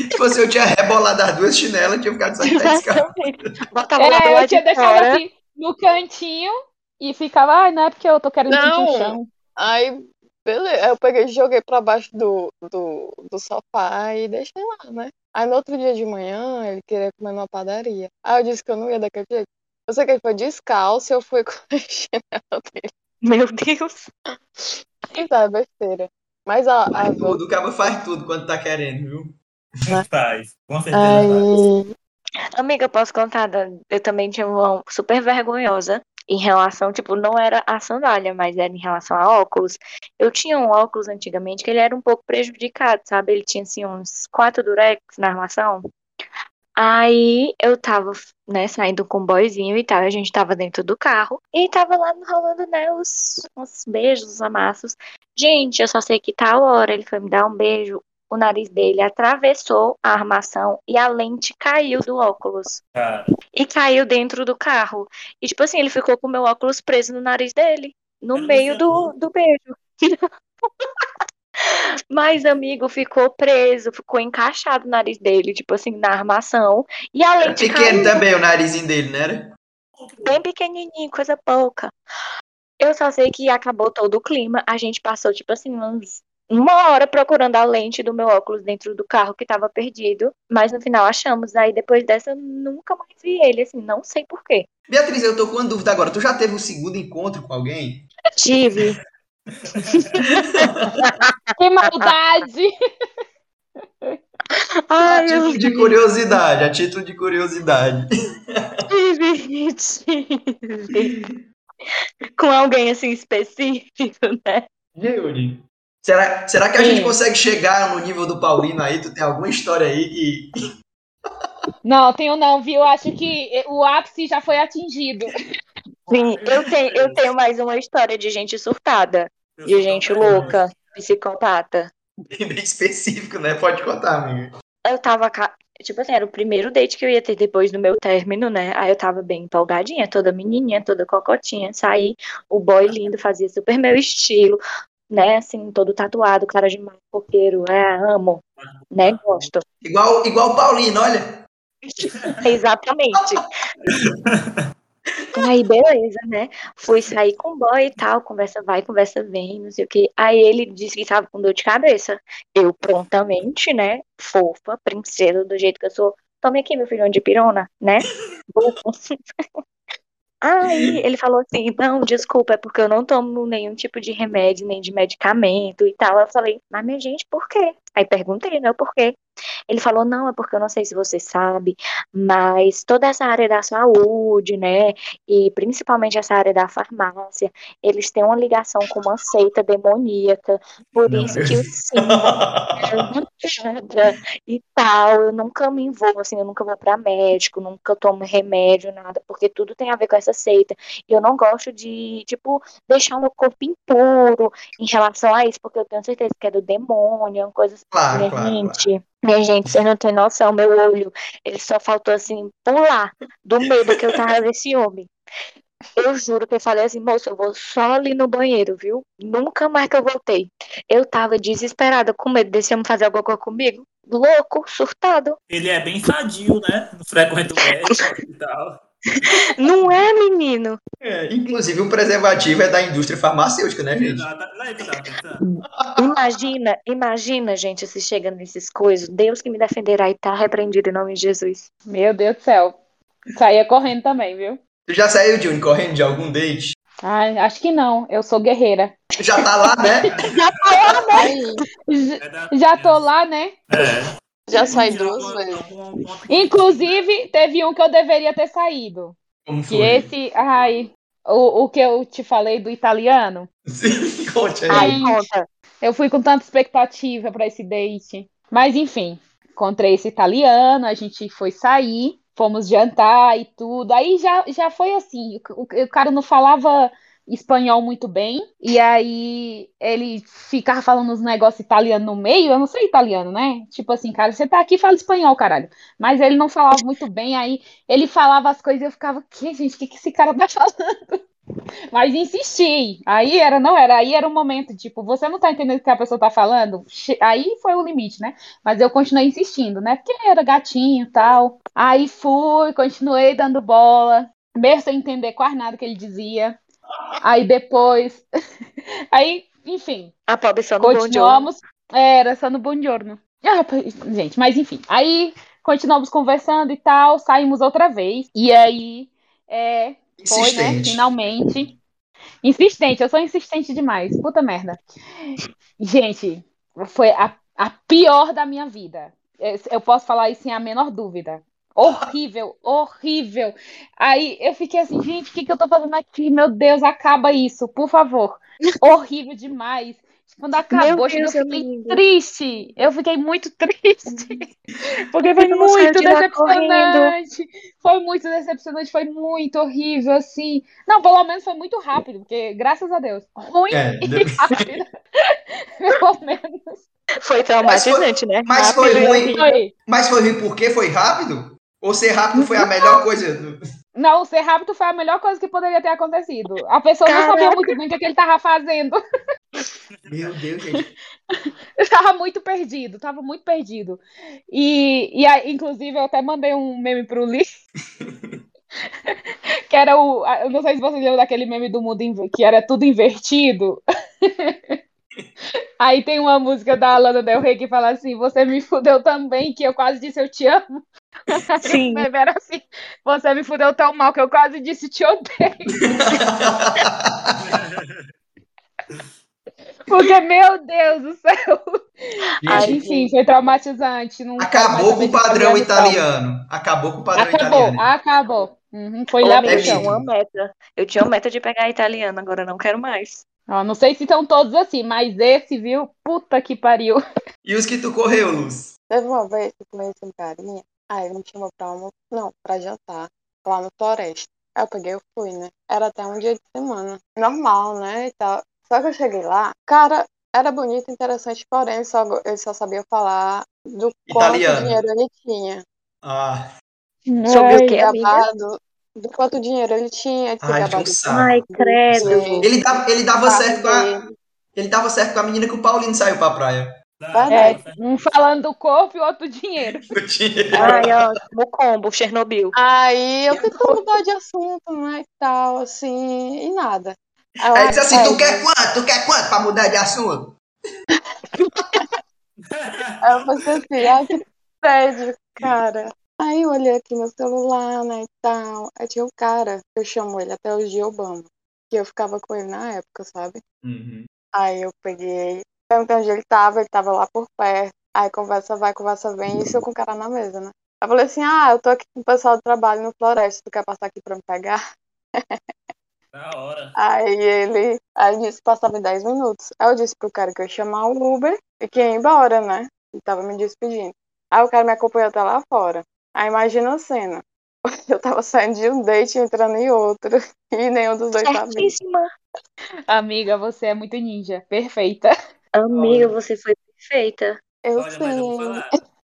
Tipo assim, eu tinha rebolado as duas chinelas e tinha ficado só de Exatamente. Botava lá do É, eu tinha de deixado fora. assim no cantinho e ficava, ai, não é porque eu tô querendo sentir Não. o chão. Aí, beleza, aí eu peguei e joguei pra baixo do, do, do sofá e deixei lá, né? Aí no outro dia de manhã ele queria comer numa padaria. Aí eu disse que eu não ia daquele jeito. Eu sei que ele foi descalço e eu fui com a chinela dele. Meu Deus. Tá, besteira. Mas a, a Faz tudo, o cabo faz tudo quando tá querendo, viu? Faz, com certeza faz. Amiga, eu posso contar? Eu também tinha uma super vergonhosa em relação, tipo, não era a sandália, mas era em relação a óculos. Eu tinha um óculos antigamente que ele era um pouco prejudicado, sabe? Ele tinha, assim, uns quatro durex na armação. Aí eu tava, né, saindo com um boyzinho e tal, a gente tava dentro do carro e tava lá rolando, né, os, os beijos, os amassos. Gente, eu só sei que tal hora ele foi me dar um beijo, o nariz dele atravessou a armação e a lente caiu do óculos. Cara, E caiu dentro do carro. E, tipo assim, ele ficou com o meu óculos preso no nariz dele. No Mas meio do, do beijo. Mas, amigo, ficou preso, ficou encaixado o nariz dele, tipo assim, na armação. E a Era lente pequeno caiu também o narizinho dele, né? bem pequenininho, coisa pouca. Eu só sei que acabou todo o clima. A gente passou, tipo assim, uns, uma hora procurando a lente do meu óculos dentro do carro que tava perdido. Mas no final achamos. Aí depois dessa, eu nunca mais vi ele, assim, não sei porquê. Beatriz, eu tô com uma dúvida agora. Tu já teve um segundo encontro com alguém? Tive. Que maldade! A Ai, título de curiosidade, a título de curiosidade. tive, tive. Com alguém assim específico, né? Yuri. Será, será que a gente Sim. consegue chegar no nível do Paulino aí? Tu tem alguma história aí que. Não, tenho não, viu? Acho que o ápice já foi atingido. Sim, eu tenho, eu tenho mais uma história de gente surtada, eu de gente tão louca, psicopata. Bem específico, né? Pode contar, amiga. Eu tava, tipo assim, era o primeiro date que eu ia ter depois do meu término, né? Aí eu tava bem empolgadinha, toda menininha, toda cocotinha. Saí, o boy lindo, fazia super meu estilo, né? Assim, todo tatuado, cara de macoqueiro. É, amo, né? Gosto. Igual, igual o Paulino, olha. Exatamente. Aí, beleza, né? Fui sair com o boy e tal, conversa vai, conversa vem, não sei o quê. Aí ele disse que tava com dor de cabeça. Eu prontamente, né? Fofa, princesa, do jeito que eu sou. Tome aqui, meu filhão de pirona, né? Aí ele falou assim: não, desculpa, é porque eu não tomo nenhum tipo de remédio, nem de medicamento e tal. Eu falei, mas minha gente, por quê? Aí perguntei, né, o porquê. Ele falou, não, é porque eu não sei se você sabe, mas toda essa área da saúde, né, e principalmente essa área da farmácia, eles têm uma ligação com uma seita demoníaca, por Meu isso que o símbolo é e tal. Eu nunca me envolvo, assim, eu nunca vou pra médico, nunca tomo remédio, nada, porque tudo tem a ver com essa seita. E eu não gosto de, tipo, deixar o meu corpo impuro em relação a isso, porque eu tenho certeza que é do demônio, é uma coisa assim. Claro, minha claro, gente, minha gente, vocês não têm noção, meu olho, ele só faltou assim, pular do medo que eu tava desse homem. Eu juro que eu falei assim, moço, eu vou só ali no banheiro, viu? Nunca mais que eu voltei. Eu tava desesperada, com medo desse homem fazer alguma coisa comigo. Louco, surtado. Ele é bem sadio, né? Não frequenta o médico e tal. Não é, menino? É, inclusive, o preservativo é da indústria farmacêutica, né, gente? É eu tava pensando. Imagina, imagina, gente, se chega nesses coisas. Deus que me defenderá e tá repreendido em nome de Jesus. Meu Deus do céu. Saía correndo também, viu? Tu já saiu, Juni, correndo de algum date? Ai, acho que não. Eu sou guerreira. Já tá lá, né? aí, J- É da- Já tô lá, né? É. já saí duas vezes. Inclusive, teve um que eu deveria ter saído. Como Que foi? esse. Ai. O, o que eu te falei do italiano. Sim, conte aí. Conta. Eu fui com tanta expectativa pra esse date. Mas enfim, encontrei esse italiano, a gente foi sair, fomos jantar e tudo. Aí já, já foi assim, o, o- o cara não falava espanhol muito bem, e aí ele ficava falando uns negócios italiano no meio, eu não sei italiano, né? Tipo assim, cara, você tá aqui fala espanhol, caralho. Mas ele não falava muito bem, aí ele falava as coisas e eu ficava, que, gente, o que, que esse cara tá falando? Mas insisti. Aí era, não era, aí era o momento, tipo, você não tá entendendo o que a pessoa tá falando? Aí foi o limite, né? Mas eu continuei insistindo, né? Porque era gatinho e tal. Aí fui, continuei dando bola, mesmo sem entender quase nada que ele dizia. Aí depois. Aí, enfim, A pobre só no continuamos. É, Era só no Buongiorno. Ah, gente, mas enfim. Aí continuamos conversando e tal, saímos outra vez. E aí. É, foi, né? Finalmente. Insistente, eu sou insistente demais. Puta merda. Gente, foi a, a pior da minha vida. Eu- Eu posso falar isso sem a menor dúvida. Horrível, horrível. Aí eu fiquei assim, gente, o que, que eu tô fazendo aqui? Meu Deus, acaba isso, por favor. Horrível demais. Quando acabou, chega, eu Deus, fiquei amiga. triste. Eu fiquei muito triste. Porque foi muito correndo. decepcionante. Foi muito decepcionante, foi muito horrível, assim. Não, pelo menos foi muito rápido, porque graças a Deus. Ruim É, e rápido. Pelo menos. Foi traumatizante, né? Mas foi Rápido e ruim. Foi. Mas foi ruim porque foi rápido? Ou ser rápido foi a melhor coisa? do- Não, ser rápido foi a melhor coisa que poderia ter acontecido. A pessoa não sabia Caraca. muito bem o que, é que ele tava fazendo. Meu Deus, gente. Eu tava muito perdido, tava muito perdido. E, e aí, inclusive, eu até mandei um meme pro Lee. que era o. Eu não sei se você lembra daquele meme do mundo que era tudo invertido. Aí tem uma música da Lana Del Rey que fala assim: Você me fudeu também, que eu quase disse eu te amo. Sim. Era assim: Você me fudeu tão mal que eu quase disse te odeio. Porque, meu Deus do céu. Enfim, foi traumatizante. Não acabou com o padrão italiano. italiano. Acabou com o padrão Acabou, italiano. acabou. Uhum, foi Ô, lá eu tinha uma meta. Eu tinha uma meta de pegar italiano, agora eu não quero mais. Ó, Não sei se estão todos assim, mas esse, viu? Puta que pariu. E os que tu correu, Luz? Teve uma vez que eu conheci um carinha, aí ele me chamou pra almoçar, não, pra jantar, lá no Floresta. Aí eu peguei e fui, né? Era até um dia de semana. Normal, né? E tal. Só que eu cheguei lá, cara, era bonito, interessante, porém ele só, ele só sabia falar do quanto Italiano. dinheiro ele tinha. Ah, Sobre o amiga? gabado, do quanto dinheiro ele tinha, de ai, que um. Ai, credo. Ele dava, ele dava certo com a, ele dava certo com a menina que o Paulinho saiu pra praia. É, um falando do corpo e outro do dinheiro. O dinheiro. Ai, ó, o combo, Chernobyl. Aí eu tentando mudar de assunto, né, e tal, assim, e nada. Aí eu, Aí ele disse assim, "Ah, tu quer quanto? Tu quer quanto pra mudar de assunto? Aí eu pensei assim, ai que tédio, cara. Aí eu olhei aqui no celular, né, e tal. Aí tinha um cara, eu chamo ele até hoje de Obama, que eu ficava com ele na época, sabe? Uhum. Aí eu peguei, perguntei onde ele tava, ele tava lá por perto. Aí conversa vai, conversa vem, e isso eu com o cara na mesa, né? Aí eu falei assim, ah, eu tô aqui com o pessoal do trabalho no Floresta, tu quer passar aqui pra me pegar? Na hora. Aí ele, aí ele disse que passava em 10 minutos. Aí eu disse pro cara que eu ia chamar o Uber e que ia embora, né? Ele tava me despedindo. Aí o cara me acompanhou até lá fora. Aí imagina a cena. Eu tava saindo de um date e entrando em outro. E nenhum dos dois sabia. Amiga, você é muito ninja. Perfeita. Amiga, Olha. você foi perfeita. Eu Olha, mas eu vou sei. falar.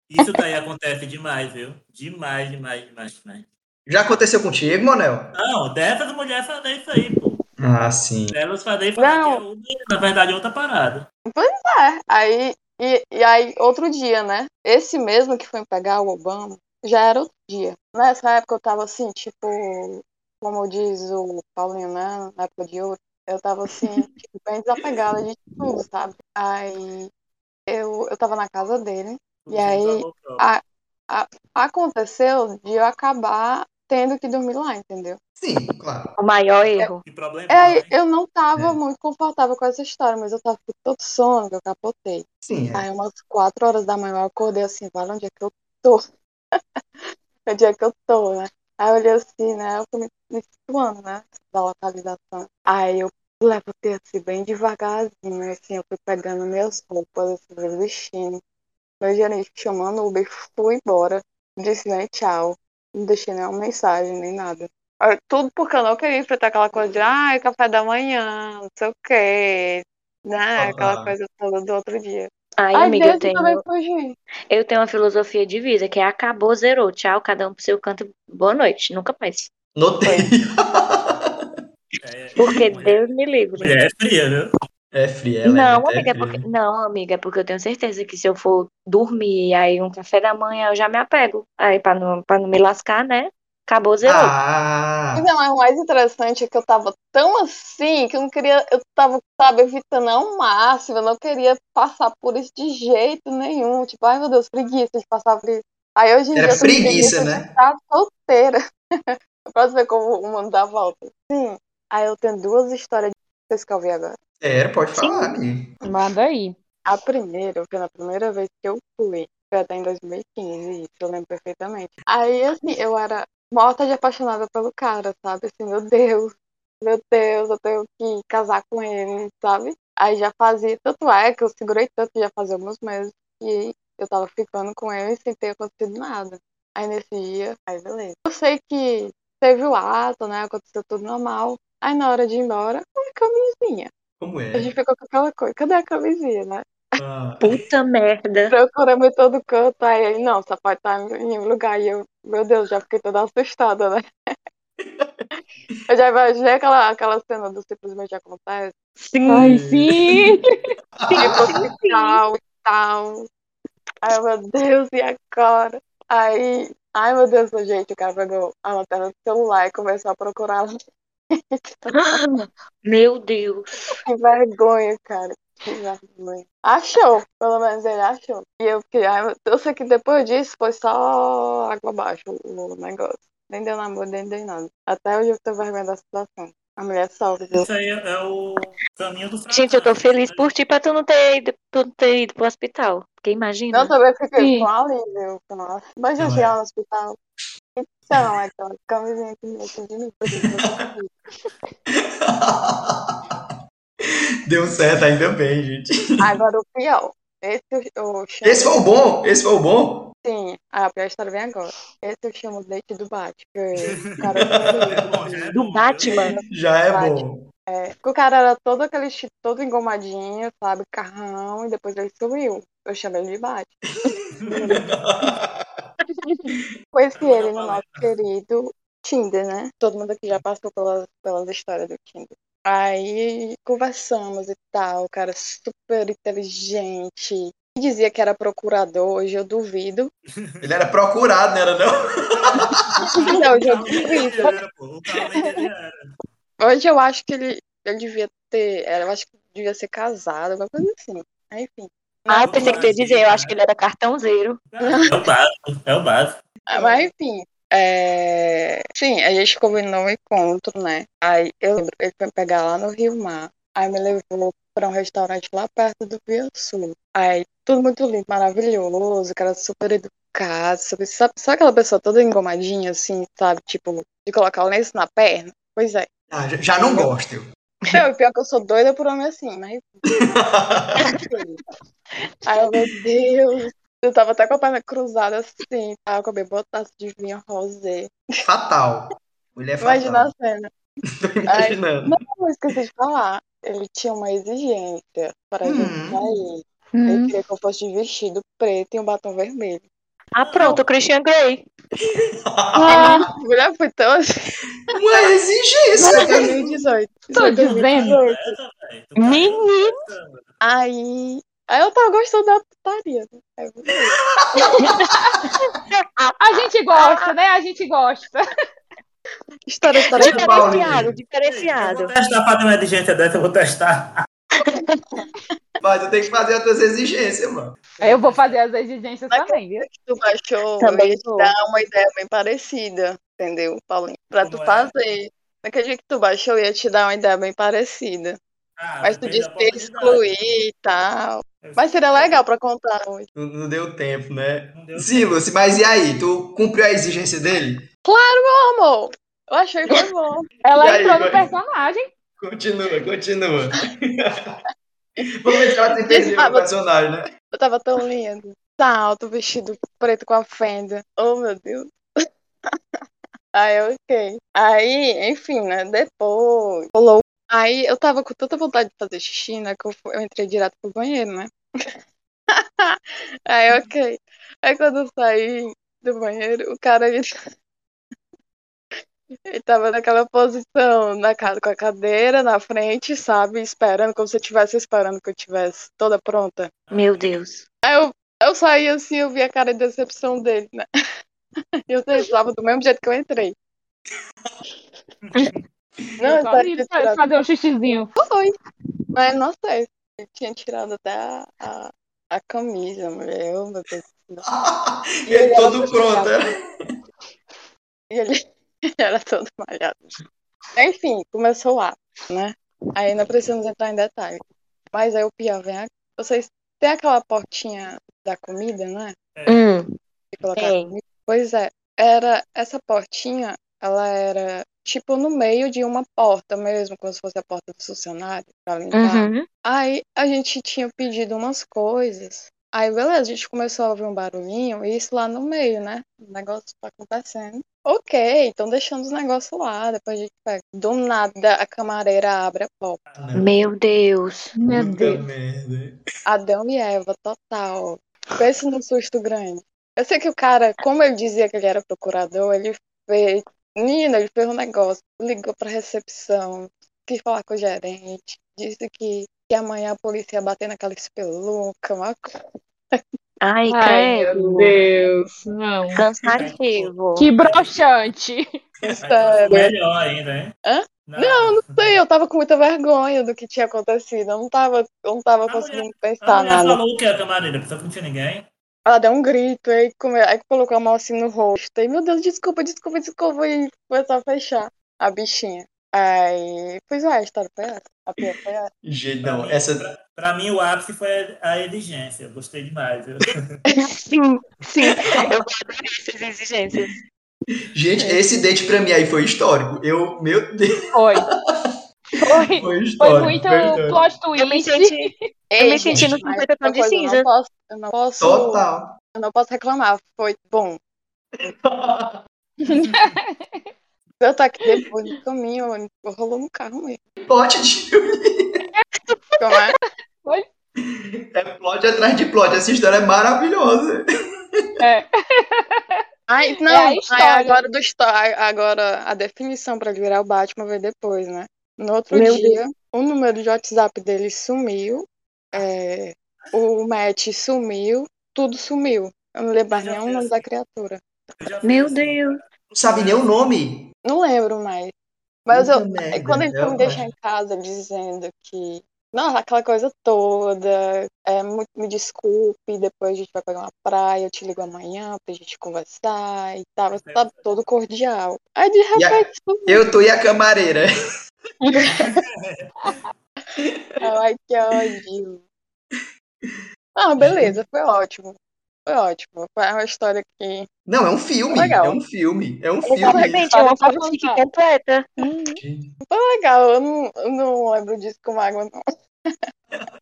Isso daí acontece demais, viu? Demais, demais, demais, demais. Já aconteceu contigo, Monel? Não, dessas mulheres fazer isso aí, pô. Ah, sim. Fazer falar Não. que é na verdade é outra parada. É, aí, e, e aí, outro dia, né? Esse mesmo que foi pegar o Obama, já era outro dia. Nessa época eu tava assim, tipo, como diz o Paulinho, né? Na época de ouro, eu tava assim, tipo, bem desapegada de tudo, sabe? Aí eu, eu tava na casa dele. E aí, Tudo valor próprio. aconteceu de eu acabar tendo que dormir lá, entendeu? Sim, claro. O maior erro. Que problema, É, né? eu não tava É. muito confortável com essa história, mas eu tava com todo sono, que eu capotei. Sim, é. Aí umas quatro horas da manhã eu acordei assim, fala onde é que eu tô? onde é que eu tô, né? Aí eu olhei assim, né? Eu fui me, me situando, né? Da localização. Aí eu levantei assim, bem devagarzinho, né, assim, eu fui pegando minhas roupas, assim, meus vestindo. Meu gerente chamando o Uber, fui embora. Disse, né, tchau. Não deixei nenhuma mensagem, nem nada. Ah, Tudo porque eu não queria enfrentar aquela coisa de, ai, café da manhã, não sei o quê, né? Aquela coisa toda do outro dia. Ai, Ai, amiga, eu tenho, eu tenho uma filosofia de vida que é acabou, zerou. Tchau, cada um pro seu canto. Boa noite. Nunca mais. Notei. É, Porque mulher- Deus me livre. é fria, viu? É fria, ela Não, é amiga, é porque... não, amiga, é porque eu tenho certeza que se eu for dormir aí um café da manhã, eu já me apego. Aí, pra não, pra não me lascar, né? Acabou, zerou. Ah, o mais interessante é que eu tava tão assim que eu não queria, eu tava, sabe, evitando ao máximo, eu não queria passar por isso de jeito nenhum. Tipo, ai meu Deus, preguiça de passar por isso. Aí hoje em Era dia eu tô com preguiça, preguiça né? de estar solteira. Pra ver como o mundo dá volta. Sim. Aí eu tenho duas histórias de vocês que eu vi agora. Era, pode Sim. falar, amigo. Manda aí. A primeira, foi na primeira vez que eu fui. Foi até em 2015, isso eu lembro perfeitamente. Aí, assim, eu era morta de apaixonada pelo cara, sabe? Assim, meu Deus, meu Deus, eu tenho que casar com ele, sabe? Aí já fazia, tanto é que eu segurei tanto, já fazia alguns meses, que eu tava ficando com ele sem ter acontecido nada. Aí nesse dia, aí beleza. Eu sei que teve o ato, né? Aconteceu tudo normal. Aí na hora de ir embora, uma camisinha. Como A é? gente ficou com aquela coisa, cadê a camisinha, né? Ah, Puta merda. procuramos em todo canto. Aí ele, não, só pode estar em um lugar. E eu, meu Deus, já fiquei toda assustada, né? Eu já imaginei aquela, aquela cena do simplesmente acontece. Sim. Ai, sim! Tipo, hospital e tal. Eu, meu Deus, e agora? Aí, ai meu Deus, gente, o cara pegou a lanterna do celular e começou a procurar. Meu Deus. Que vergonha, cara. Que vergonha. Achou, pelo menos ele achou. E eu fiquei, ai, eu sei que depois disso foi só água abaixo o negócio. Nem deu namoro, nem deu nada. Até hoje eu tenho vergonha da situação. A mulher sofre, viu? Isso aí é o caminho do fracasso. Gente, eu tô feliz por ti pra tu não ter ido, tu não ter ido pro hospital. Porque imagina. Não, também fiquei Sim. com alívio. Não chegar é. no hospital. Então, é aquela camisinha que me de novo. Deu certo, ainda bem, gente. Agora o pior. Esse eu, eu chamo. Esse foi o bom? Esse foi o bom? Sim, a pior história vem agora. Esse eu chamo de date do Batman. porque O cara, É é Do bom, Batman. viu? Já é Vai. bom. é, o cara era todo aquele todo engomadinho, sabe? Carrão, e depois ele sumiu. Eu chamei ele de Batman. Conheci ele eu no nosso querido Tinder, né? Todo mundo aqui já passou pelas, pelas histórias do Tinder. Aí conversamos e tal, o cara super inteligente. Dizia que era procurador, hoje eu duvido. Ele era procurado, não era não? Não, eu O carro duvido. Hoje eu acho que ele, ele devia ter. Eu acho que devia ser casado, alguma coisa assim. Enfim. Ah, eu pensei que tu ia dizer, eu acho que ele era cartãozeiro. É o básico, é o básico. Ah, Mas enfim. É... Sim, a gente combinou um encontro, né? Aí eu lembro, ele foi me pegar lá no Rio Mar. Aí me levou pra um restaurante lá perto do Rio Sul. Aí tudo muito lindo, maravilhoso, cara super educado. Sabe, sabe, sabe aquela pessoa toda engomadinha, assim, sabe? Tipo, de colocar o lenço na perna? Pois é. Ah, já, já não gosto. Eu. Não, pior que eu sou doida por homem assim, mas Aí eu, meu Deus. Eu tava até com a perna cruzada assim, tava com a botaço de vinho rosé. Fatal. Mulher Imagina a fatal. cena. Tô imaginando. Não, esqueci de falar. Ele tinha uma exigência para a gente Hum. sair. Hum. Ele queria que eu fosse de vestido preto e um batom vermelho. Ah, pronto, o Christian Grey. A mulher foi tão assim. Uma Isso foi 2018. Isso Tô dizendo. 2018. Essa, velho. Tu Menino. Aí. Aí eu tava gostando da putaria. Né? Falei, A gente gosta, né? A gente gosta. História, história. Paulinho. Diferenciado, Eu vou diferenciado. testar ter uma exigência dessa, eu vou testar. Mas tu tem que fazer as tuas exigências, mano. Eu vou fazer as exigências também, viu? que tu baixou, Também eu ia te vou. dar uma ideia bem parecida, entendeu, Paulinho? Pra Como tu é? fazer. Naquele dia que tu baixou, eu ia te dar uma ideia bem parecida. Ah, Mas tu disse que excluir e tal. Mas seria legal pra contar hoje. Não, não deu tempo, né? Deu Sim, Lucy, mas e aí? Tu cumpriu a exigência dele? Amor, eu achei que foi bom. Ela E aí, entrou no vai? personagem. Continua, continua. Vamos o personagem, né? Eu tava tão lindo. Salto, vestido preto com a fenda. Oh, meu Deus. Aí, ok. Aí, enfim, né? Depois, rolou. Aí eu tava com tanta vontade de fazer xixi, né? Que eu, eu entrei direto pro banheiro, né? Aí, ok. Aí quando eu saí do banheiro, o cara ele, ele tava naquela posição, na casa com a cadeira na frente, sabe? Esperando, como se eu estivesse esperando que eu tivesse toda pronta. Meu Deus. Aí eu, eu saí assim, eu vi a cara de decepção dele, né? Eu estava do mesmo jeito que eu entrei. Não, Eu só tirado. fazer um xixizinho. Foi. Mas não sei. Eu tinha tirado até a, a, a camisa, mulher. Eu, meu Deus. E ele todo pronto. né? E ele era todo malhado. Enfim, começou lá, né? Aí não precisamos entrar em detalhe. Mas aí o pior vem aqui. Vocês têm aquela portinha da comida, né? Hum, De colocar Tem. comida? Pois é. Era essa portinha, ela era tipo no meio de uma porta mesmo, como se fosse a porta do funcionário, pra limpar. uhum. Aí a gente tinha pedido umas coisas. Aí, beleza, a gente começou a ouvir um barulhinho, e isso lá no meio, né? O negócio tá acontecendo. Ok, então deixando os negócios lá, depois a gente pega. Do nada, a camareira abre a porta. Não, Meu Deus. Meu puta Deus. merda. Adão e Eva, total. Pensa num susto grande. Eu sei que o cara, como ele dizia que ele era procurador, ele fez. Menina, ele fez um negócio, ligou pra recepção, quis falar com o gerente, disse que, que amanhã a polícia ia bater naquela espelunca, uma coisa. Ai, Ai, meu. Deus. Não. Cansativo. Que broxante. Sério. Melhor ainda, hein? Hã? Não, Não, não sei, eu tava com muita vergonha do que tinha acontecido. Eu não tava, eu não tava A conseguindo pensar nada. falou que era camareira, pensou que não tinha ninguém. Ela deu um grito, aí, come... aí colocou a mão assim no rosto. Aí, meu Deus, desculpa, desculpa, desculpa. E começou a fechar a bichinha. Aí, pois é, a história foi essa. A pior foi essa. Gente, Pra não, mim, essa. pra, pra mim, o ápice foi a exigência. Eu gostei demais. viu? Sim, sim. Eu adorei essas exigências. Gente, esse date pra mim aí foi histórico. Eu, meu Deus, Foi. Foi. foi Foi histórico. muito foi histórico. plot Eu me twist. senti, eu me senti gente, no mas 50 tons de coisa, eu cinza. não posso, eu não posso, Total. eu não posso reclamar. Foi bom. Eu tô aqui depois no caminho, rolou no carro mesmo. Plot de filme. Como é? É plot atrás de plot. Essa história é maravilhosa. É. Ai, não, É a história. agora do agora a definição pra ele virar o Batman veio depois, né? No outro Meu dia, o número de WhatsApp dele sumiu, é, o match sumiu, tudo sumiu. Eu não lembro mais nenhum nome da criatura. Meu. Deus. Sabe nem o nome. Não lembro mais. Mas eu, merda, aí quando ele foi me é deixar ótimo. em casa dizendo que. Não, aquela coisa toda. É, me desculpe, depois a gente vai pegar uma praia, eu te ligo amanhã pra gente conversar e tava, tava todo cordial. Aí de a- repente, sumiu. Eu tô e a camareira. Ai, que ódio. Ah, beleza, foi ótimo. Foi ótimo. Foi uma história que. Não, é um filme. Legal. É um filme. É um filme. Exatamente, é uma fanfic contar. completa. Foi legal, eu não, eu não lembro disso com água, não.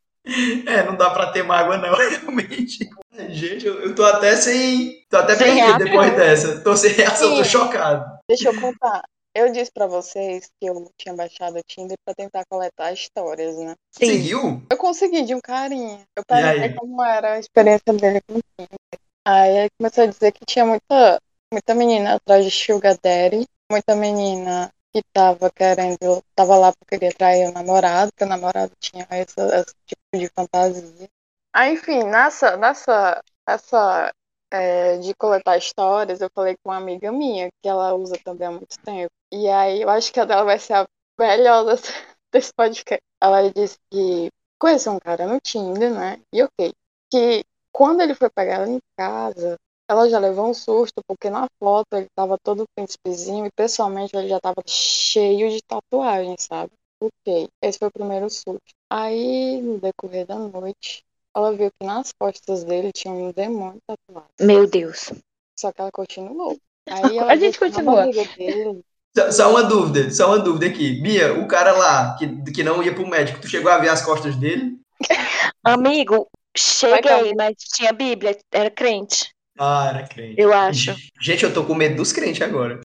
É, não dá pra ter mágoa, não, realmente. Gente, eu, eu tô até sem. Tô até Sem perdido reação. depois dessa. Tô sem reação, tô Sim. chocado. Deixa eu contar. Eu disse pra vocês que eu tinha baixado o Tinder pra tentar coletar histórias, né? Sim. Seguiu? Eu consegui de um carinha. Eu E aí? perguntei como era a experiência dele com o Tinder. Aí ele começou a dizer que tinha muita, muita menina atrás de Sugar Daddy, muita menina que tava querendo, tava lá porque queria trair o namorado, porque o namorado tinha esse, esse tipo de fantasia. Aí, enfim, nessa, nessa, nessa é, de coletar histórias, eu falei com uma amiga minha, que ela usa também há muito tempo. E aí eu acho que a dela vai ser a melhor desse, desse podcast. Ela disse que conheceu um cara no Tinder, né? E ok. Que quando ele foi pegar ela em casa, ela já levou um susto, porque na foto ele tava todo príncipezinho e pessoalmente ele já tava cheio de tatuagens, sabe? Ok. Esse foi o primeiro susto. Aí, no decorrer da noite, ela viu que nas costas dele tinha um demônio tatuado. Meu Deus. Só que ela continuou. Aí ela A gente continua. dele Só, só uma dúvida, só uma dúvida aqui. Bia, o cara lá que, que não ia pro médico, tu chegou a ver as costas dele? Amigo, cheguei, Vai, mas tinha Bíblia, era crente, Ah, era crente. eu acho. Gente, eu tô com medo dos crentes agora.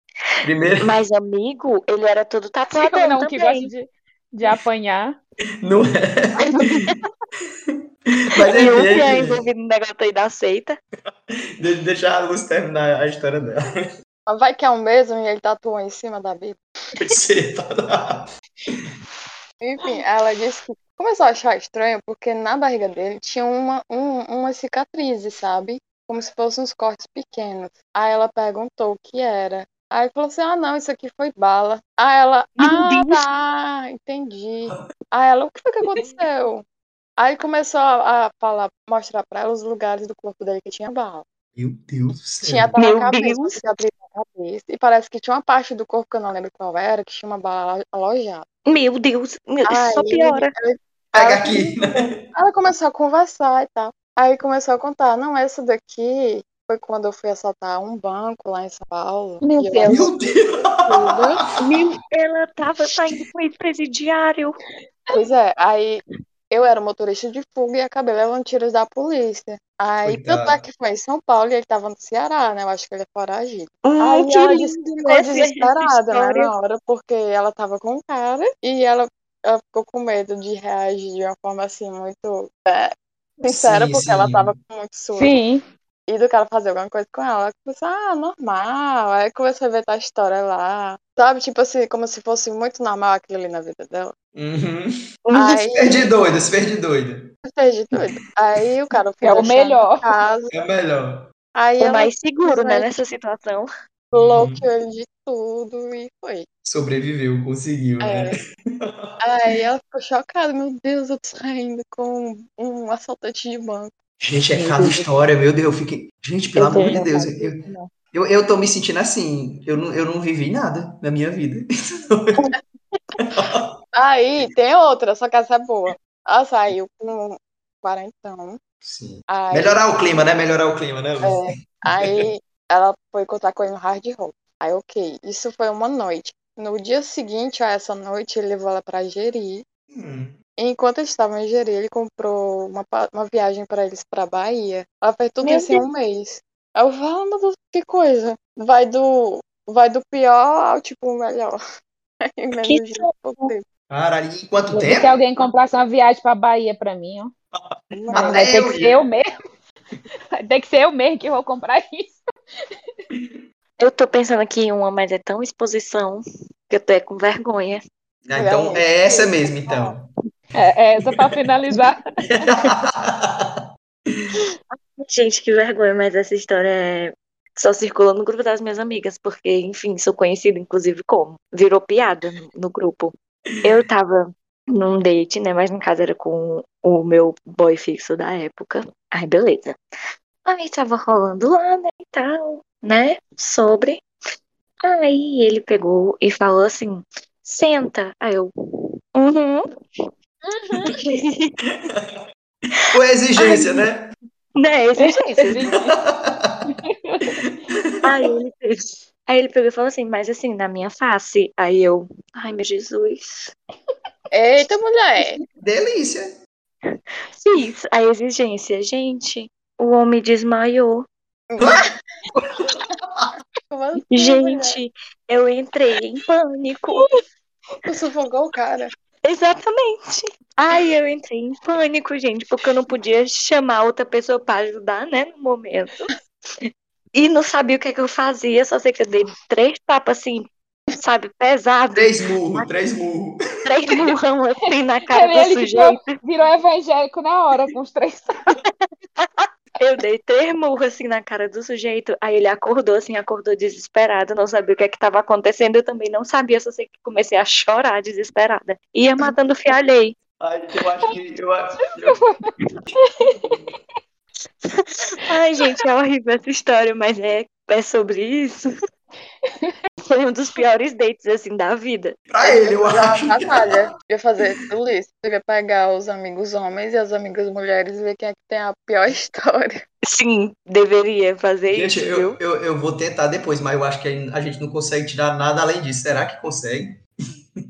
Primeiro, Mas amigo, ele era todo tatuadão Não, que também. gosta de, de apanhar. não é. Mas E o que é envolvido no negócio aí da seita. de- deixa a Luz terminar a história dela. Mas vai que é o mesmo e ele tatuou em cima da Bíblia. Você tá- Enfim, ela disse que começou a achar estranho porque na barriga dele tinha uma, um, umas cicatrizes, sabe? Como se fossem uns cortes pequenos. Aí ela perguntou o que era. Aí falou assim: ah, não, isso aqui foi bala. Aí ela, ah, tá, entendi. Aí ela, o que foi que aconteceu? Aí começou a, a falar, mostrar pra ela os lugares do corpo dele que tinha bala. Meu Deus do céu. Tinha até Meu na cabeça, Deus. você abrir na cabeça. E parece que tinha uma parte do corpo que eu não lembro qual era, que tinha uma bala alojada. Meu Deus, meu- só Aí, piora. Pega ela- aqui. Ela começou a conversar e tal. Aí começou a contar, não, essa daqui foi quando eu fui assaltar um banco lá em São Paulo. Meu eu Deus. Meu Deus. Meu, ela tava saindo com esse presidiário. Pois é, aí eu era motorista de fuga e acabei levando tiros da polícia. Aí, Coitada. tanto é que foi em São Paulo e ele tava no Ceará, né? Eu acho que ele é foragido. Hum, Aí que ela disse que lindo, ficou desesperada, né, na hora, porque ela tava com o cara e ela, ela ficou com medo de reagir de uma forma assim muito é, sincera, Sim, porque ela sim. tava com muito susto. Sim. E do cara fazer alguma coisa com ela. Ela começou, ah, normal. Aí começou a ver a história lá. Sabe, tipo assim, como se fosse muito normal aquilo ali na vida dela. Uhum. Aí, Se de doida, se fez de doida. fez de tudo. Aí o cara foi É o melhor. casa. É melhor. Aí O ela mais seguro, né, nessa situação. bloqueou ele de tudo e foi. Sobreviveu, conseguiu, né? É. Aí ela ficou chocada. Meu Deus, eu tô saindo com um assaltante de banco. Gente, é cada história, meu Deus, eu fiquei. Gente, pelo Eu amor de Deus, eu, eu, eu tô me sentindo assim. Eu não, eu não vivi nada na minha vida. Aí tem outra, só que essa é boa. Ela saiu com um quarentão. Sim. Aí, Melhorar o clima, né? Melhorar o clima, né? É, aí ela foi encontrar com ele no hard rock. Aí, ok, isso foi uma noite. No dia seguinte a essa noite, ele levou ela pra Jeri. Hum. Enquanto eles estavam em Jeri, ele comprou uma, uma viagem pra eles pra Bahia. Ela fez tudo Meu isso em um mês. Aí eu falo, meu Deus, que coisa. Vai do, vai do pior ao tipo melhor. Em menos Que de pouco tempo. Caralho, e quanto Se tempo? alguém comprasse uma viagem pra Bahia pra mim, ó. Até Vai ter eu que ser eu mesmo. Vai ter que ser eu mesmo que vou comprar isso. Eu tô pensando aqui em uma, mas é tão exposição que eu tô é com vergonha. Ah, então é essa mesmo, então. É, é essa pra finalizar. Gente, que vergonha, mas essa história é- só circula no grupo das minhas amigas, porque, enfim, sou conhecida, inclusive, como. Virou piada no, no grupo. Eu tava num date, né? Mas no caso era com o meu boy fixo da época. Ai, beleza. Aí tava rolando lá, né, e tal, né? Sobre. Aí ele pegou e falou assim: senta. Aí eu. Uhum. Com exigência, né? Né, exigência. Aí ele, fez- aí ele pegou e falou assim, mas assim, na minha face. Aí eu, ai meu Jesus. Eita, mulher! Delícia. Fiz a exigência. Gente, o homem desmaiou. Assim, mulher? Gente, eu entrei em pânico. Tu sufocou o cara. Exatamente. Aí eu entrei em pânico, gente, porque eu não podia chamar outra pessoa para ajudar, né, no momento. E não sabia o que é que eu fazia, só sei que eu dei três tapas assim, sabe, pesado, Três murros, três murros. três murrão assim na cara do Ele sujeito. ficou, virou evangélico na hora com os três. Eu dei três murros assim na cara do sujeito. Aí ele acordou assim, acordou desesperado, não sabia o que é que estava acontecendo. Eu também não sabia, só sei que comecei a chorar desesperada. Ia matando o alheio. Ai, eu acho que. Eu, acho- Ai, gente, é horrível essa história, mas é, é sobre isso. Foi um dos piores dates, assim, da vida. pra ele, eu acho. Natália, ia fazer tudo isso. Você ia pegar os amigos homens e as amigas mulheres e ver quem é que tem a pior história. Sim, deveria fazer Gente, isso, eu, viu? eu, eu vou tentar depois, mas eu acho que a gente não consegue tirar nada além disso. Será que consegue?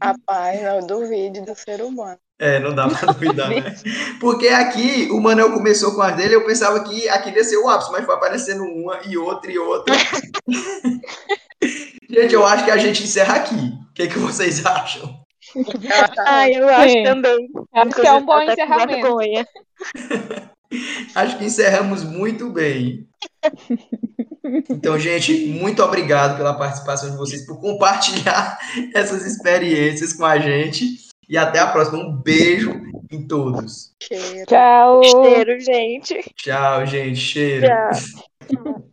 Rapaz, eu duvido do ser humano. É, não dá pra duvidar, né? Porque aqui o Manel começou com as dele, eu pensava que aqui ia ser o ápice, mas foi aparecendo uma e outra e outra. Gente, eu acho que a gente encerra aqui. O que, que vocês acham? Ai, eu acho Sim. também. Acho que é um bom encerramento. vergonha. Acho que encerramos muito bem. Então, gente, muito obrigado pela participação de vocês, por compartilhar essas experiências com a gente. E até a próxima. Um beijo em todos. Cheiro. Tchau. Cheiro, gente. Tchau, gente. Cheiro. Tchau.